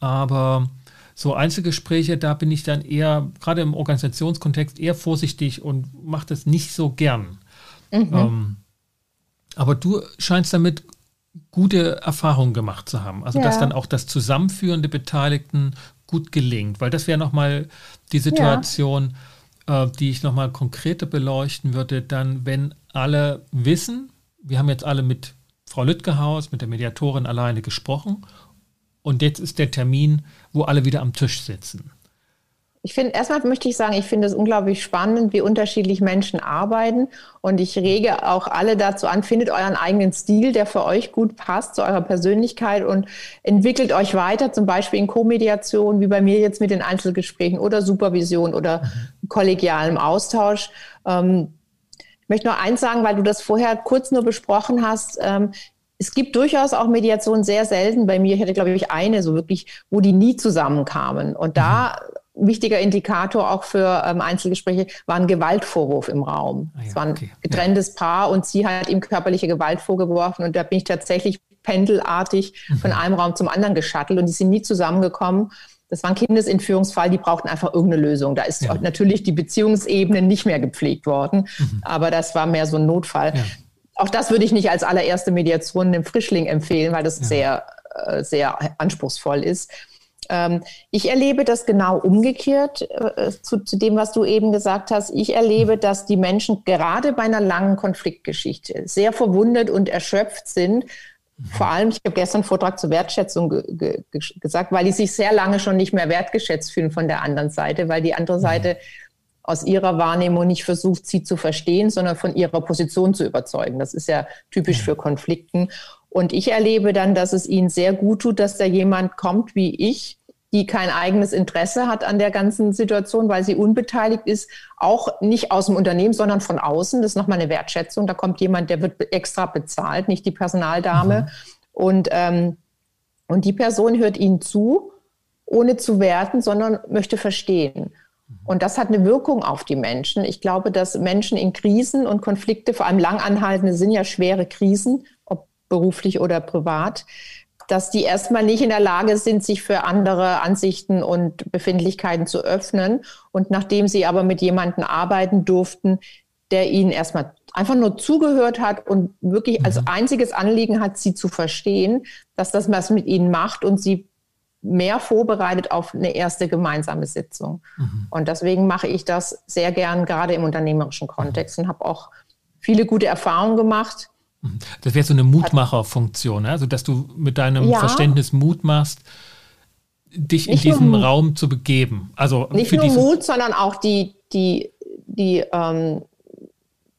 Aber so Einzelgespräche, da bin ich dann eher, gerade im Organisationskontext, eher vorsichtig und mache das nicht so gern. Mhm. Ähm, aber du scheinst damit gute Erfahrungen gemacht zu haben. Also ja. dass dann auch das Zusammenführen der Beteiligten gut gelingt. Weil das wäre nochmal die Situation, ja. äh, die ich nochmal konkreter beleuchten würde, dann, wenn alle wissen, wir haben jetzt alle mit Frau Lüttgehaus, mit der Mediatorin alleine gesprochen und jetzt ist der Termin, wo alle wieder am Tisch sitzen. Ich finde, erstmal möchte ich sagen, ich finde es unglaublich spannend, wie unterschiedlich Menschen arbeiten. Und ich rege auch alle dazu an, findet euren eigenen Stil, der für euch gut passt, zu eurer Persönlichkeit und entwickelt euch weiter, zum Beispiel in Co-Mediation, wie bei mir jetzt mit den Einzelgesprächen oder Supervision oder mhm. kollegialem Austausch. Ähm, ich möchte noch eins sagen, weil du das vorher kurz nur besprochen hast. Ähm, es gibt durchaus auch Mediationen sehr selten bei mir. Ich hatte, glaube ich, eine so wirklich, wo die nie zusammenkamen. Und da mhm wichtiger Indikator auch für ähm, Einzelgespräche war ein Gewaltvorwurf im Raum. Ah ja, es war ein okay. getrenntes ja. Paar und sie hat ihm körperliche Gewalt vorgeworfen und da bin ich tatsächlich pendelartig mhm. von einem Raum zum anderen geschattelt und die sind nie zusammengekommen. Das war ein Kindesentführungsfall, die brauchten einfach irgendeine Lösung. Da ist ja. natürlich die Beziehungsebene nicht mehr gepflegt worden, mhm. aber das war mehr so ein Notfall. Auch das würde ich nicht als allererste Mediation einem Frischling empfehlen, weil das sehr, äh, sehr anspruchsvoll ist. Ähm, ich erlebe das genau umgekehrt äh, zu, zu, dem, was du eben gesagt hast. Ich erlebe, dass die Menschen gerade bei einer langen Konfliktgeschichte sehr verwundet und erschöpft sind. Vor allem, ich habe gestern einen Vortrag zur Wertschätzung ge ge gesagt, weil die sich sehr lange schon nicht mehr wertgeschätzt fühlen von der anderen Seite, weil die andere Seite aus ihrer Wahrnehmung nicht versucht, sie zu verstehen, sondern von ihrer Position zu überzeugen. Das ist ja typisch für Konflikten. Und ich erlebe dann, dass es ihnen sehr gut tut, dass da jemand kommt wie ich, die kein eigenes Interesse hat an der ganzen Situation, weil sie unbeteiligt ist, auch nicht aus dem Unternehmen, sondern von außen. Das ist nochmal eine Wertschätzung. Da kommt jemand, der wird extra bezahlt, nicht die Personaldame. Mhm. Und, ähm, und die Person hört ihnen zu, ohne zu werten, sondern möchte verstehen. Mhm. Und das hat eine Wirkung auf die Menschen. Ich glaube, dass Menschen in Krisen und Konflikte, vor allem langanhaltende, sind ja schwere Krisen, beruflich oder privat, dass die erstmal nicht in der Lage sind, sich für andere Ansichten und Befindlichkeiten zu öffnen. Und nachdem sie aber mit jemandem arbeiten durften, der ihnen erstmal einfach nur zugehört hat und wirklich mhm. als einziges Anliegen hat, sie zu verstehen, dass das was mit ihnen macht und sie mehr vorbereitet auf eine erste gemeinsame Sitzung. Mhm. Und deswegen mache ich das sehr gern, gerade im unternehmerischen Kontext und habe auch viele gute Erfahrungen gemacht das wäre so eine Mutmacherfunktion, also dass du mit deinem ja. Verständnis Mut machst, dich nicht in diesen Raum zu begeben. Also nicht nur Mut, sondern auch die, die, die ähm,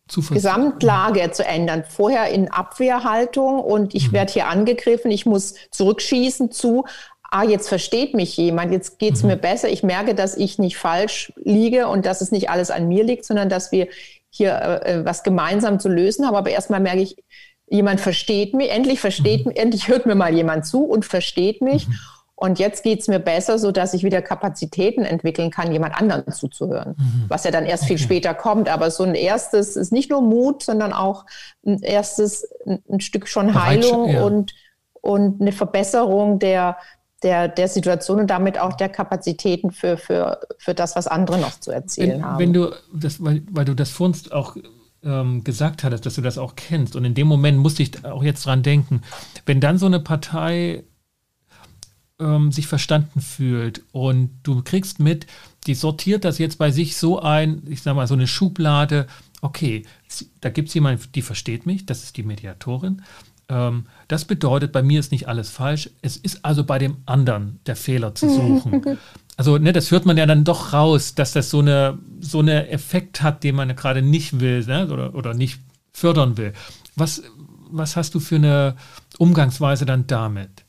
Gesamtlage zu ändern. Vorher in Abwehrhaltung und ich mhm. werde hier angegriffen, ich muss zurückschießen zu, ah, jetzt versteht mich jemand, jetzt geht es mhm. mir besser, ich merke, dass ich nicht falsch liege und dass es nicht alles an mir liegt, sondern dass wir hier äh, was gemeinsam zu lösen haben. Aber erstmal merke ich, jemand versteht mich, endlich versteht mich, endlich hört mir mal jemand zu und versteht mich. Mhm. Und jetzt geht es mir besser, so dass ich wieder Kapazitäten entwickeln kann, jemand anderen zuzuhören. Mhm. Was ja dann erst okay. viel später kommt. Aber so ein erstes ist nicht nur Mut, sondern auch ein erstes, ein Stück schon Heilung ja. und, und eine Verbesserung der, der, der Situation und damit auch der Kapazitäten für, für, für das, was andere noch zu erzählen wenn, haben. Wenn du das, weil, weil du das vorhin auch ähm, gesagt hattest, dass du das auch kennst. Und in dem Moment musste ich auch jetzt dran denken, wenn dann so eine Partei ähm, sich verstanden fühlt und du kriegst mit, die sortiert das jetzt bei sich so ein, ich sag mal, so eine Schublade, okay, da gibt es jemanden, die versteht mich, das ist die Mediatorin. Ähm, das bedeutet, bei mir ist nicht alles falsch. Es ist also bei dem anderen der Fehler zu suchen. *laughs* also ne, das hört man ja dann doch raus, dass das so eine so eine Effekt hat, den man gerade nicht will ne, oder, oder nicht fördern will. Was, was hast du für eine Umgangsweise dann damit?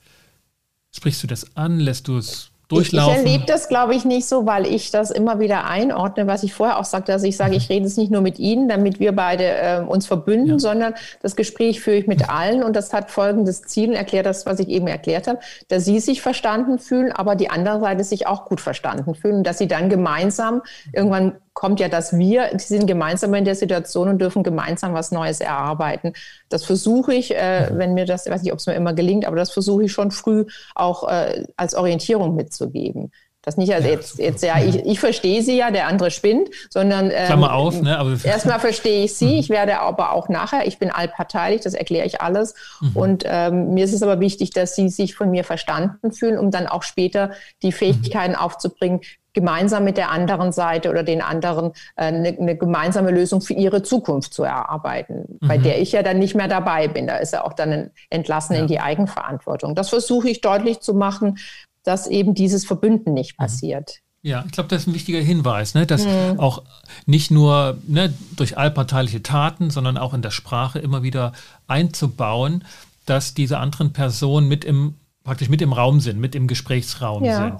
Sprichst du das an? Lässt du es durchlaufen? Ich, ich erlebe das, glaube ich, nicht so, weil ich das immer wieder einordne, was ich vorher auch sagte, dass ich sage, ich rede es nicht nur mit Ihnen, damit wir beide äh, uns verbünden, ja. sondern das Gespräch führe ich mit allen und das hat folgendes Ziel und erklärt das, was ich eben erklärt habe, dass Sie sich verstanden fühlen, aber die andere Seite sich auch gut verstanden fühlen und dass Sie dann gemeinsam irgendwann kommt ja das Wir, die sind gemeinsam in der Situation und dürfen gemeinsam was Neues erarbeiten. Das versuche ich, äh, mhm. wenn mir das, ich weiß nicht, ob es mir immer gelingt, aber das versuche ich schon früh auch äh, als Orientierung mitzugeben. Das nicht ja, jetzt, jetzt ja, ich, ich verstehe sie ja, der andere spinnt, sondern ähm, Klammer auf, ne? Aber erstmal verstehe ich sie, mhm. ich werde aber auch nachher, ich bin allparteilich, das erkläre ich alles. Mhm. Und ähm, mir ist es aber wichtig, dass sie sich von mir verstanden fühlen, um dann auch später die Fähigkeiten mhm. aufzubringen, gemeinsam mit der anderen Seite oder den anderen äh, eine, eine gemeinsame Lösung für ihre Zukunft zu erarbeiten, bei mhm. der ich ja dann nicht mehr dabei bin. Da ist er auch dann entlassen ja. in die Eigenverantwortung. Das versuche ich deutlich zu machen, dass eben dieses Verbünden nicht mhm. passiert. Ja, ich glaube, das ist ein wichtiger Hinweis, ne? dass mhm. auch nicht nur ne, durch allparteiliche Taten, sondern auch in der Sprache immer wieder einzubauen, dass diese anderen Personen mit im, praktisch mit im Raum sind, mit im Gesprächsraum ja. sind.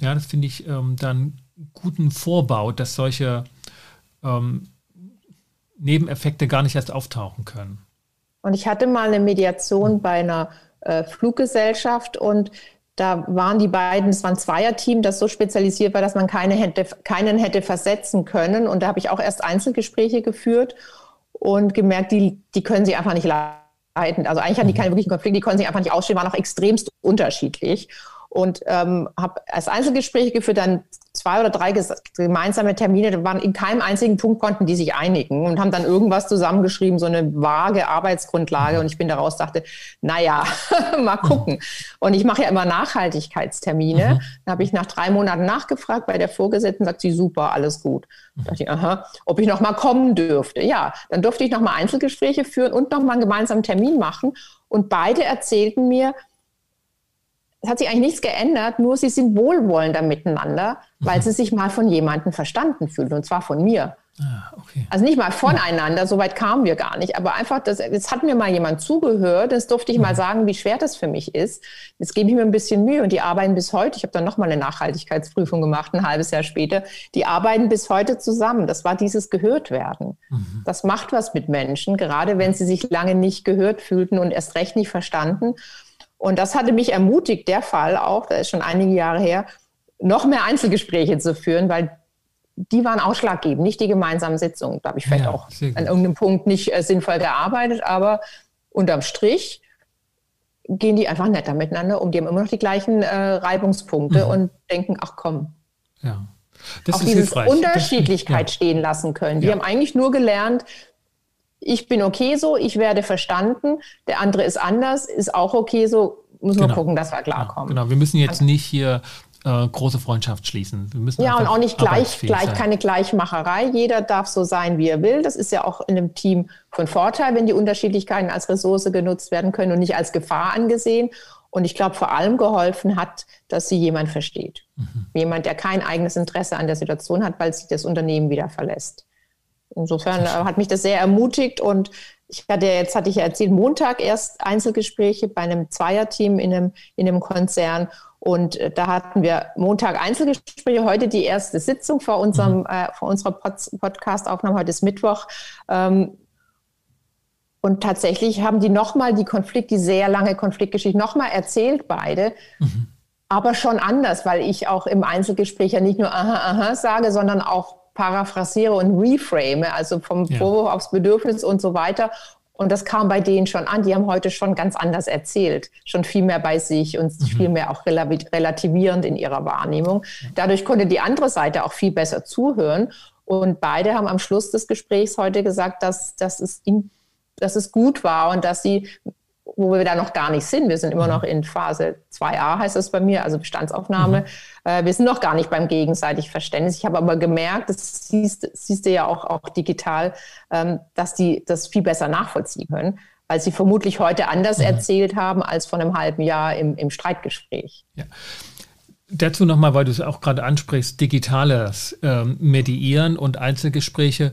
Ja, das finde ich ähm, dann guten Vorbau, dass solche ähm, Nebeneffekte gar nicht erst auftauchen können. Und ich hatte mal eine Mediation bei einer äh, Fluggesellschaft und da waren die beiden, es war ein Zweierteam, das so spezialisiert war, dass man keine hätte, keinen hätte versetzen können. Und da habe ich auch erst Einzelgespräche geführt und gemerkt, die, die können sie einfach nicht leiten. Also eigentlich hatten die mhm. keine wirklichen Konflikte, die konnten sich einfach nicht ausstehen, waren auch extremst unterschiedlich und ähm, habe als Einzelgespräche geführt, dann zwei oder drei gemeinsame Termine, da waren in keinem einzigen Punkt konnten die sich einigen und haben dann irgendwas zusammengeschrieben, so eine vage Arbeitsgrundlage und ich bin daraus dachte, naja, *laughs* mal gucken. Und ich mache ja immer Nachhaltigkeitstermine. Mhm. Dann habe ich nach drei Monaten nachgefragt bei der Vorgesetzten, sagt sie, super, alles gut. Da dachte ich, aha, ob ich noch mal kommen dürfte. Ja, dann durfte ich noch mal Einzelgespräche führen und noch mal einen gemeinsamen Termin machen und beide erzählten mir, es hat sich eigentlich nichts geändert, nur sie sind wohlwollender miteinander, weil mhm. sie sich mal von jemandem verstanden fühlen, und zwar von mir. Ah, okay. Also nicht mal voneinander, so weit kamen wir gar nicht, aber einfach, das, jetzt hat mir mal jemand zugehört, das durfte ich mhm. mal sagen, wie schwer das für mich ist. Jetzt gebe ich mir ein bisschen Mühe und die arbeiten bis heute, ich habe dann nochmal eine Nachhaltigkeitsprüfung gemacht, ein halbes Jahr später, die arbeiten bis heute zusammen. Das war dieses Gehörtwerden. Mhm. Das macht was mit Menschen, gerade wenn sie sich lange nicht gehört fühlten und erst recht nicht verstanden. Und das hatte mich ermutigt, der Fall auch, da ist schon einige Jahre her, noch mehr Einzelgespräche zu führen, weil die waren ausschlaggebend, nicht die gemeinsamen Sitzungen. Da habe ich vielleicht ja, auch an irgendeinem Punkt nicht äh, sinnvoll gearbeitet, aber unterm Strich gehen die einfach netter miteinander um. Die haben immer noch die gleichen äh, Reibungspunkte mhm. und denken, ach komm. Ja. Das auch dieses hilfreich. Unterschiedlichkeit das, ja. stehen lassen können. Die ja. haben eigentlich nur gelernt, ich bin okay so, ich werde verstanden, der andere ist anders, ist auch okay so, muss genau. man gucken, dass wir klarkommen. Ja, genau, wir müssen jetzt nicht hier äh, große Freundschaft schließen. Wir müssen ja, und auch nicht gleich, gleich keine Gleichmacherei. Jeder darf so sein, wie er will. Das ist ja auch in einem Team von Vorteil, wenn die Unterschiedlichkeiten als Ressource genutzt werden können und nicht als Gefahr angesehen. Und ich glaube, vor allem geholfen hat, dass sie jemand versteht. Mhm. Jemand, der kein eigenes Interesse an der Situation hat, weil sie das Unternehmen wieder verlässt. Insofern äh, hat mich das sehr ermutigt und ich hatte jetzt, hatte ich ja erzählt, Montag erst Einzelgespräche bei einem Zweierteam in einem, in einem Konzern. Und äh, da hatten wir Montag Einzelgespräche, heute die erste Sitzung vor, unserem, mhm. äh, vor unserer Pod Podcast-Aufnahme, heute ist Mittwoch. Ähm, und tatsächlich haben die nochmal die Konflikt, die sehr lange Konfliktgeschichte nochmal erzählt, beide. Mhm. Aber schon anders, weil ich auch im Einzelgespräch ja nicht nur aha, aha sage, sondern auch paraphrasiere und reframe, also vom ja. Vorwurf aufs Bedürfnis und so weiter. Und das kam bei denen schon an. Die haben heute schon ganz anders erzählt, schon viel mehr bei sich und mhm. viel mehr auch relativierend in ihrer Wahrnehmung. Dadurch konnte die andere Seite auch viel besser zuhören. Und beide haben am Schluss des Gesprächs heute gesagt, dass, dass, es, ihm, dass es gut war und dass sie wo wir da noch gar nicht sind. Wir sind immer mhm. noch in Phase 2a, heißt das bei mir, also Bestandsaufnahme. Mhm. Äh, wir sind noch gar nicht beim gegenseitig Verständnis. Ich habe aber gemerkt, das siehst, siehst du ja auch, auch digital, ähm, dass die das viel besser nachvollziehen können, weil sie vermutlich heute anders mhm. erzählt haben als vor einem halben Jahr im, im Streitgespräch. Ja. Dazu nochmal, weil du es auch gerade ansprichst, digitales ähm, Mediieren und Einzelgespräche.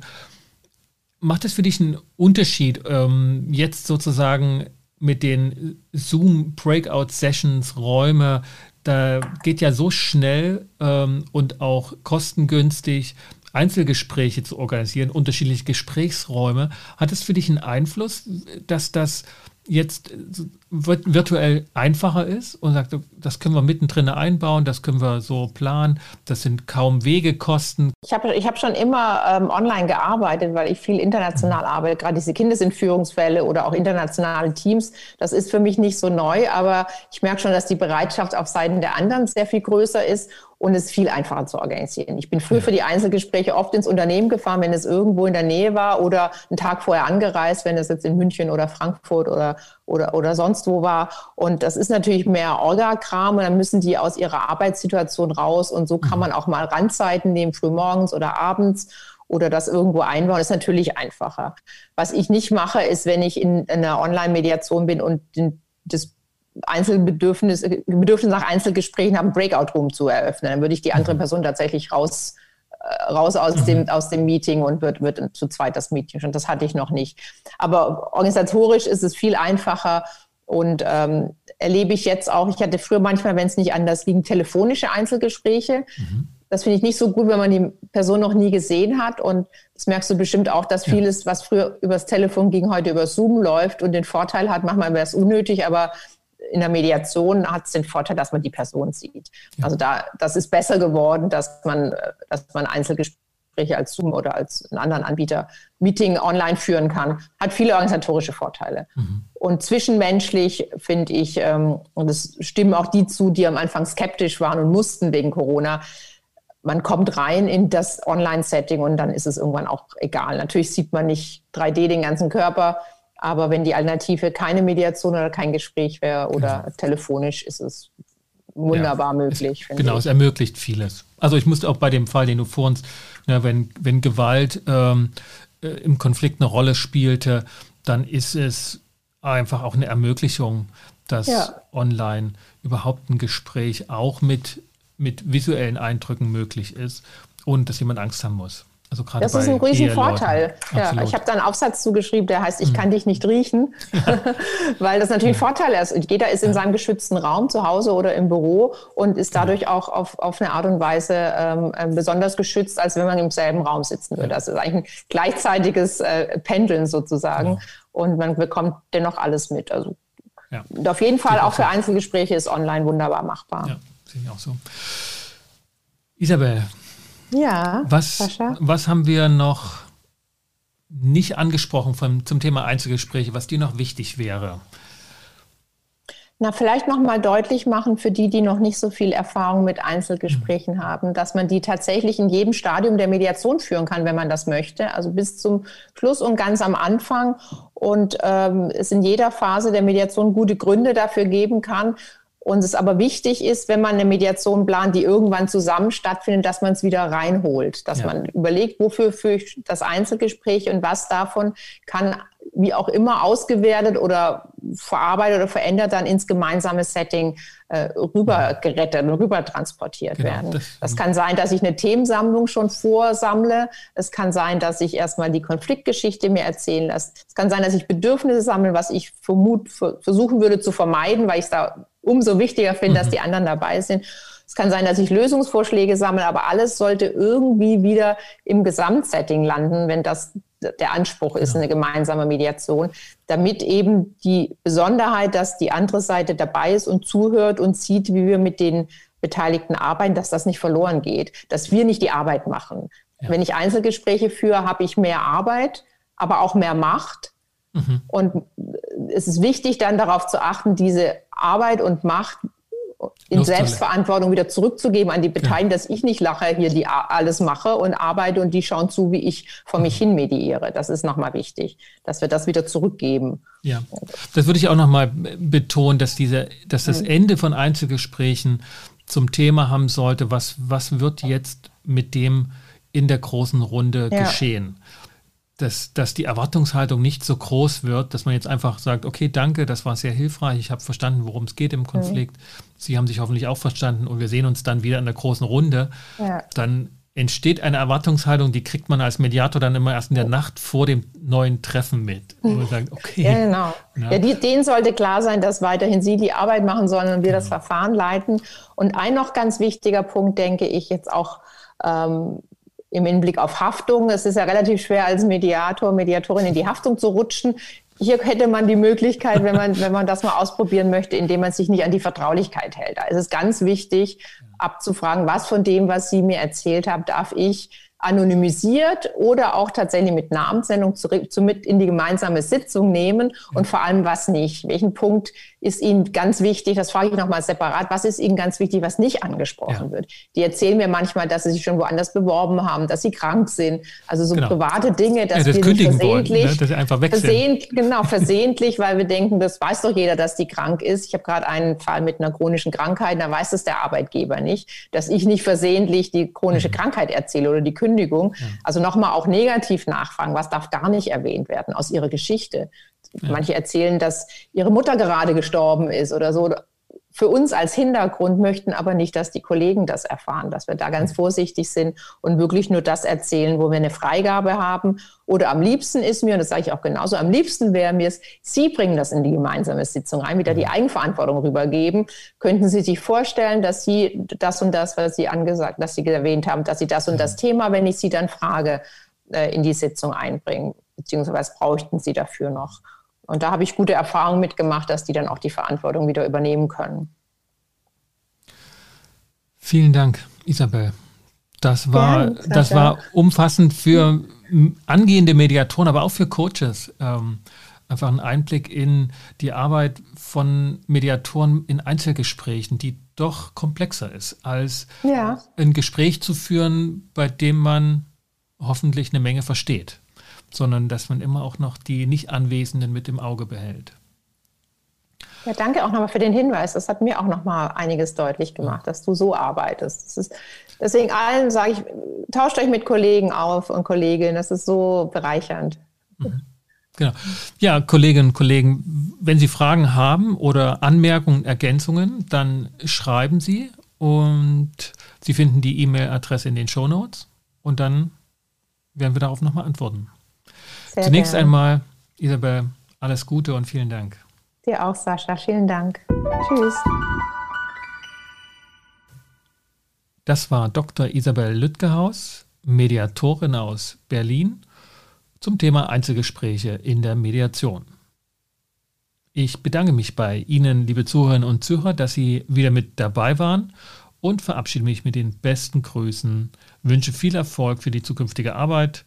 Macht es für dich einen Unterschied, ähm, jetzt sozusagen mit den Zoom Breakout Sessions, Räume, da geht ja so schnell ähm, und auch kostengünstig Einzelgespräche zu organisieren, unterschiedliche Gesprächsräume. Hat es für dich einen Einfluss, dass das jetzt virtuell einfacher ist und sagt, das können wir mittendrin einbauen, das können wir so planen, das sind kaum Wegekosten. Ich habe ich hab schon immer ähm, online gearbeitet, weil ich viel international mhm. arbeite, gerade diese Kindesentführungsfälle oder auch internationale Teams, das ist für mich nicht so neu, aber ich merke schon, dass die Bereitschaft auf Seiten der anderen sehr viel größer ist und es viel einfacher zu organisieren. Ich bin früher für die Einzelgespräche oft ins Unternehmen gefahren, wenn es irgendwo in der Nähe war oder einen Tag vorher angereist, wenn es jetzt in München oder Frankfurt oder, oder, oder sonst wo war. Und das ist natürlich mehr Orga-Kram und dann müssen die aus ihrer Arbeitssituation raus und so kann mhm. man auch mal Randzeiten nehmen, frühmorgens oder abends oder das irgendwo einbauen, ist natürlich einfacher. Was ich nicht mache, ist, wenn ich in, in einer Online-Mediation bin und den, das Einzelbedürfnis, Bedürfnis nach Einzelgesprächen haben, Breakout-Room zu eröffnen. Dann würde ich die andere mhm. Person tatsächlich raus, äh, raus aus, mhm. dem, aus dem Meeting und wird, wird zu zweit das Meeting. Und das hatte ich noch nicht. Aber organisatorisch ist es viel einfacher und ähm, erlebe ich jetzt auch, ich hatte früher manchmal, wenn es nicht anders ging, telefonische Einzelgespräche. Mhm. Das finde ich nicht so gut, wenn man die Person noch nie gesehen hat. Und das merkst du bestimmt auch, dass vieles, was früher übers Telefon ging, heute über Zoom läuft und den Vorteil hat, manchmal wäre es unnötig, aber in der Mediation hat es den Vorteil, dass man die Person sieht. Also da, das ist besser geworden, dass man, dass man Einzelgespräche als Zoom oder als einen anderen Anbieter Meeting online führen kann. Hat viele organisatorische Vorteile. Mhm. Und zwischenmenschlich finde ich, ähm, und es stimmen auch die zu, die am Anfang skeptisch waren und mussten wegen Corona, man kommt rein in das Online-Setting und dann ist es irgendwann auch egal. Natürlich sieht man nicht 3D den ganzen Körper, aber wenn die Alternative keine Mediation oder kein Gespräch wäre oder genau. telefonisch, ist es wunderbar ja, möglich. Es, genau, ich. es ermöglicht vieles. Also ich musste auch bei dem Fall, den du vor uns, ne, wenn, wenn Gewalt ähm, äh, im Konflikt eine Rolle spielte, dann ist es einfach auch eine Ermöglichung, dass ja. online überhaupt ein Gespräch auch mit, mit visuellen Eindrücken möglich ist und dass jemand Angst haben muss. Also gerade das ist ein riesen Vorteil. Ja, ich habe da einen Aufsatz zugeschrieben, der heißt, ich mhm. kann dich nicht riechen, *laughs* weil das natürlich ein Vorteil ist. Jeder ist in seinem geschützten Raum, zu Hause oder im Büro und ist dadurch auch auf, auf eine Art und Weise ähm, äh, besonders geschützt, als wenn man im selben Raum sitzen würde. Das ist eigentlich ein gleichzeitiges äh, Pendeln sozusagen ja. und man bekommt dennoch alles mit. Also ja. auf jeden Fall auch für Einzelgespräche ist online wunderbar machbar. Ja, sehe ich auch so. Isabel, ja, was, Sascha? was haben wir noch nicht angesprochen vom, zum Thema Einzelgespräche, was dir noch wichtig wäre? Na, vielleicht noch mal deutlich machen für die, die noch nicht so viel Erfahrung mit Einzelgesprächen mhm. haben, dass man die tatsächlich in jedem Stadium der Mediation führen kann, wenn man das möchte. Also bis zum Schluss und ganz am Anfang. Und ähm, es in jeder Phase der Mediation gute Gründe dafür geben kann, und es aber wichtig ist, wenn man eine Mediation plant, die irgendwann zusammen stattfindet, dass man es wieder reinholt, dass ja. man überlegt, wofür führe ich das Einzelgespräch und was davon kann wie auch immer ausgewertet oder verarbeitet oder verändert dann ins gemeinsame Setting äh, rübergerettet und rüber transportiert genau, werden. Das, das, kann sein, dass ich eine Themensammlung schon vorsammle. Es kann sein, dass ich erstmal die Konfliktgeschichte mir erzählen lasse. Es kann sein, dass ich Bedürfnisse sammle, was ich vermut, versuchen würde zu vermeiden, weil ich es da umso wichtiger finde, mhm. dass die anderen dabei sind. Es kann sein, dass ich Lösungsvorschläge sammle, aber alles sollte irgendwie wieder im Gesamtsetting landen, wenn das der Anspruch ist, ja. eine gemeinsame Mediation, damit eben die Besonderheit, dass die andere Seite dabei ist und zuhört und sieht, wie wir mit den Beteiligten arbeiten, dass das nicht verloren geht, dass wir nicht die Arbeit machen. Ja. Wenn ich Einzelgespräche führe, habe ich mehr Arbeit, aber auch mehr Macht. Mhm. Und es ist wichtig, dann darauf zu achten, diese Arbeit und Macht in Lust Selbstverantwortung wieder zurückzugeben an die Beteiligten, ja. dass ich nicht lache hier die alles mache und arbeite und die schauen zu, wie ich vor mich hin mediere. Das ist nochmal wichtig, dass wir das wieder zurückgeben. Ja, das würde ich auch nochmal betonen, dass diese, dass das mhm. Ende von Einzelgesprächen zum Thema haben sollte, was, was wird jetzt mit dem in der großen Runde ja. geschehen dass, dass die Erwartungshaltung nicht so groß wird, dass man jetzt einfach sagt, okay, danke, das war sehr hilfreich, ich habe verstanden, worum es geht im mhm. Konflikt. Mhm. Sie haben sich hoffentlich auch verstanden und wir sehen uns dann wieder in der großen Runde. Ja. Dann entsteht eine Erwartungshaltung, die kriegt man als Mediator dann immer erst in der Nacht vor dem neuen Treffen mit. Und man sagt, okay. Ja, genau. Ja. ja die, denen sollte klar sein, dass weiterhin sie die Arbeit machen sollen und wir genau. das Verfahren leiten. Und ein noch ganz wichtiger Punkt, denke ich, jetzt auch ähm, im Hinblick auf Haftung. Es ist ja relativ schwer als Mediator, Mediatorin in die Haftung zu rutschen. hier hätte man die Möglichkeit, wenn man, wenn man das mal ausprobieren möchte, indem man sich nicht an die Vertraulichkeit hält. Da ist es ganz wichtig, abzufragen, was von dem, was Sie mir erzählt haben, darf ich anonymisiert oder auch tatsächlich mit Namenssendung zurück zu mit in die gemeinsame Sitzung nehmen und vor allem was nicht. Welchen Punkt ist Ihnen ganz wichtig? Das frage ich nochmal separat. Was ist Ihnen ganz wichtig, was nicht angesprochen ja. wird? Die erzählen mir manchmal, dass sie sich schon woanders beworben haben, dass sie krank sind. Also so genau. private Dinge, dass ja, das wir versehentlich, wollen, ne? dass sie einfach weg versehentlich, genau, versehentlich, weil wir denken, das weiß doch jeder, dass die krank ist. Ich habe gerade einen Fall mit einer chronischen Krankheit, da weiß es der Arbeitgeber nicht, dass ich nicht versehentlich die chronische mhm. Krankheit erzähle oder die Kündigung. Ja. Also nochmal auch negativ nachfragen, was darf gar nicht erwähnt werden aus ihrer Geschichte. Ja. Manche erzählen, dass ihre Mutter gerade gestorben ist oder so. Für uns als Hintergrund möchten aber nicht, dass die Kollegen das erfahren, dass wir da ganz vorsichtig sind und wirklich nur das erzählen, wo wir eine Freigabe haben. Oder am liebsten ist mir, und das sage ich auch genauso, am liebsten wäre mir es, Sie bringen das in die gemeinsame Sitzung rein, wieder die Eigenverantwortung rübergeben. Könnten Sie sich vorstellen, dass Sie das und das, was Sie angesagt, dass Sie erwähnt haben, dass Sie das und das Thema, wenn ich Sie dann frage, äh, in die Sitzung einbringen? Beziehungsweise was bräuchten Sie dafür noch? Und da habe ich gute Erfahrungen mitgemacht, dass die dann auch die Verantwortung wieder übernehmen können. Vielen Dank, Isabel. Das war, ja, das war umfassend für angehende Mediatoren, aber auch für Coaches. Ähm, einfach ein Einblick in die Arbeit von Mediatoren in Einzelgesprächen, die doch komplexer ist, als ja. ein Gespräch zu führen, bei dem man hoffentlich eine Menge versteht sondern dass man immer auch noch die Nicht-Anwesenden mit im Auge behält. Ja, danke auch nochmal für den Hinweis. Das hat mir auch nochmal einiges deutlich gemacht, dass du so arbeitest. Ist, deswegen allen sage ich, tauscht euch mit Kollegen auf und Kolleginnen. Das ist so bereichernd. Mhm. Genau. Ja, Kolleginnen und Kollegen, wenn Sie Fragen haben oder Anmerkungen, Ergänzungen, dann schreiben Sie und Sie finden die E-Mail-Adresse in den Show Notes und dann werden wir darauf nochmal antworten. Sehr Zunächst gern. einmal, Isabel, alles Gute und vielen Dank. Dir auch, Sascha. Vielen Dank. Tschüss. Das war Dr. Isabel Lütgehaus, Mediatorin aus Berlin, zum Thema Einzelgespräche in der Mediation. Ich bedanke mich bei Ihnen, liebe Zuhörerinnen und Zuhörer, dass Sie wieder mit dabei waren und verabschiede mich mit den besten Grüßen, wünsche viel Erfolg für die zukünftige Arbeit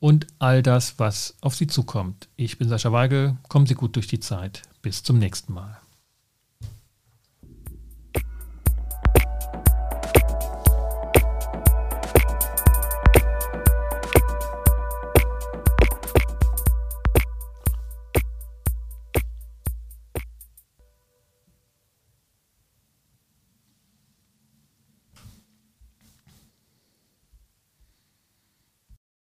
und all das, was auf Sie zukommt. Ich bin Sascha Weigel. Kommen Sie gut durch die Zeit. Bis zum nächsten Mal.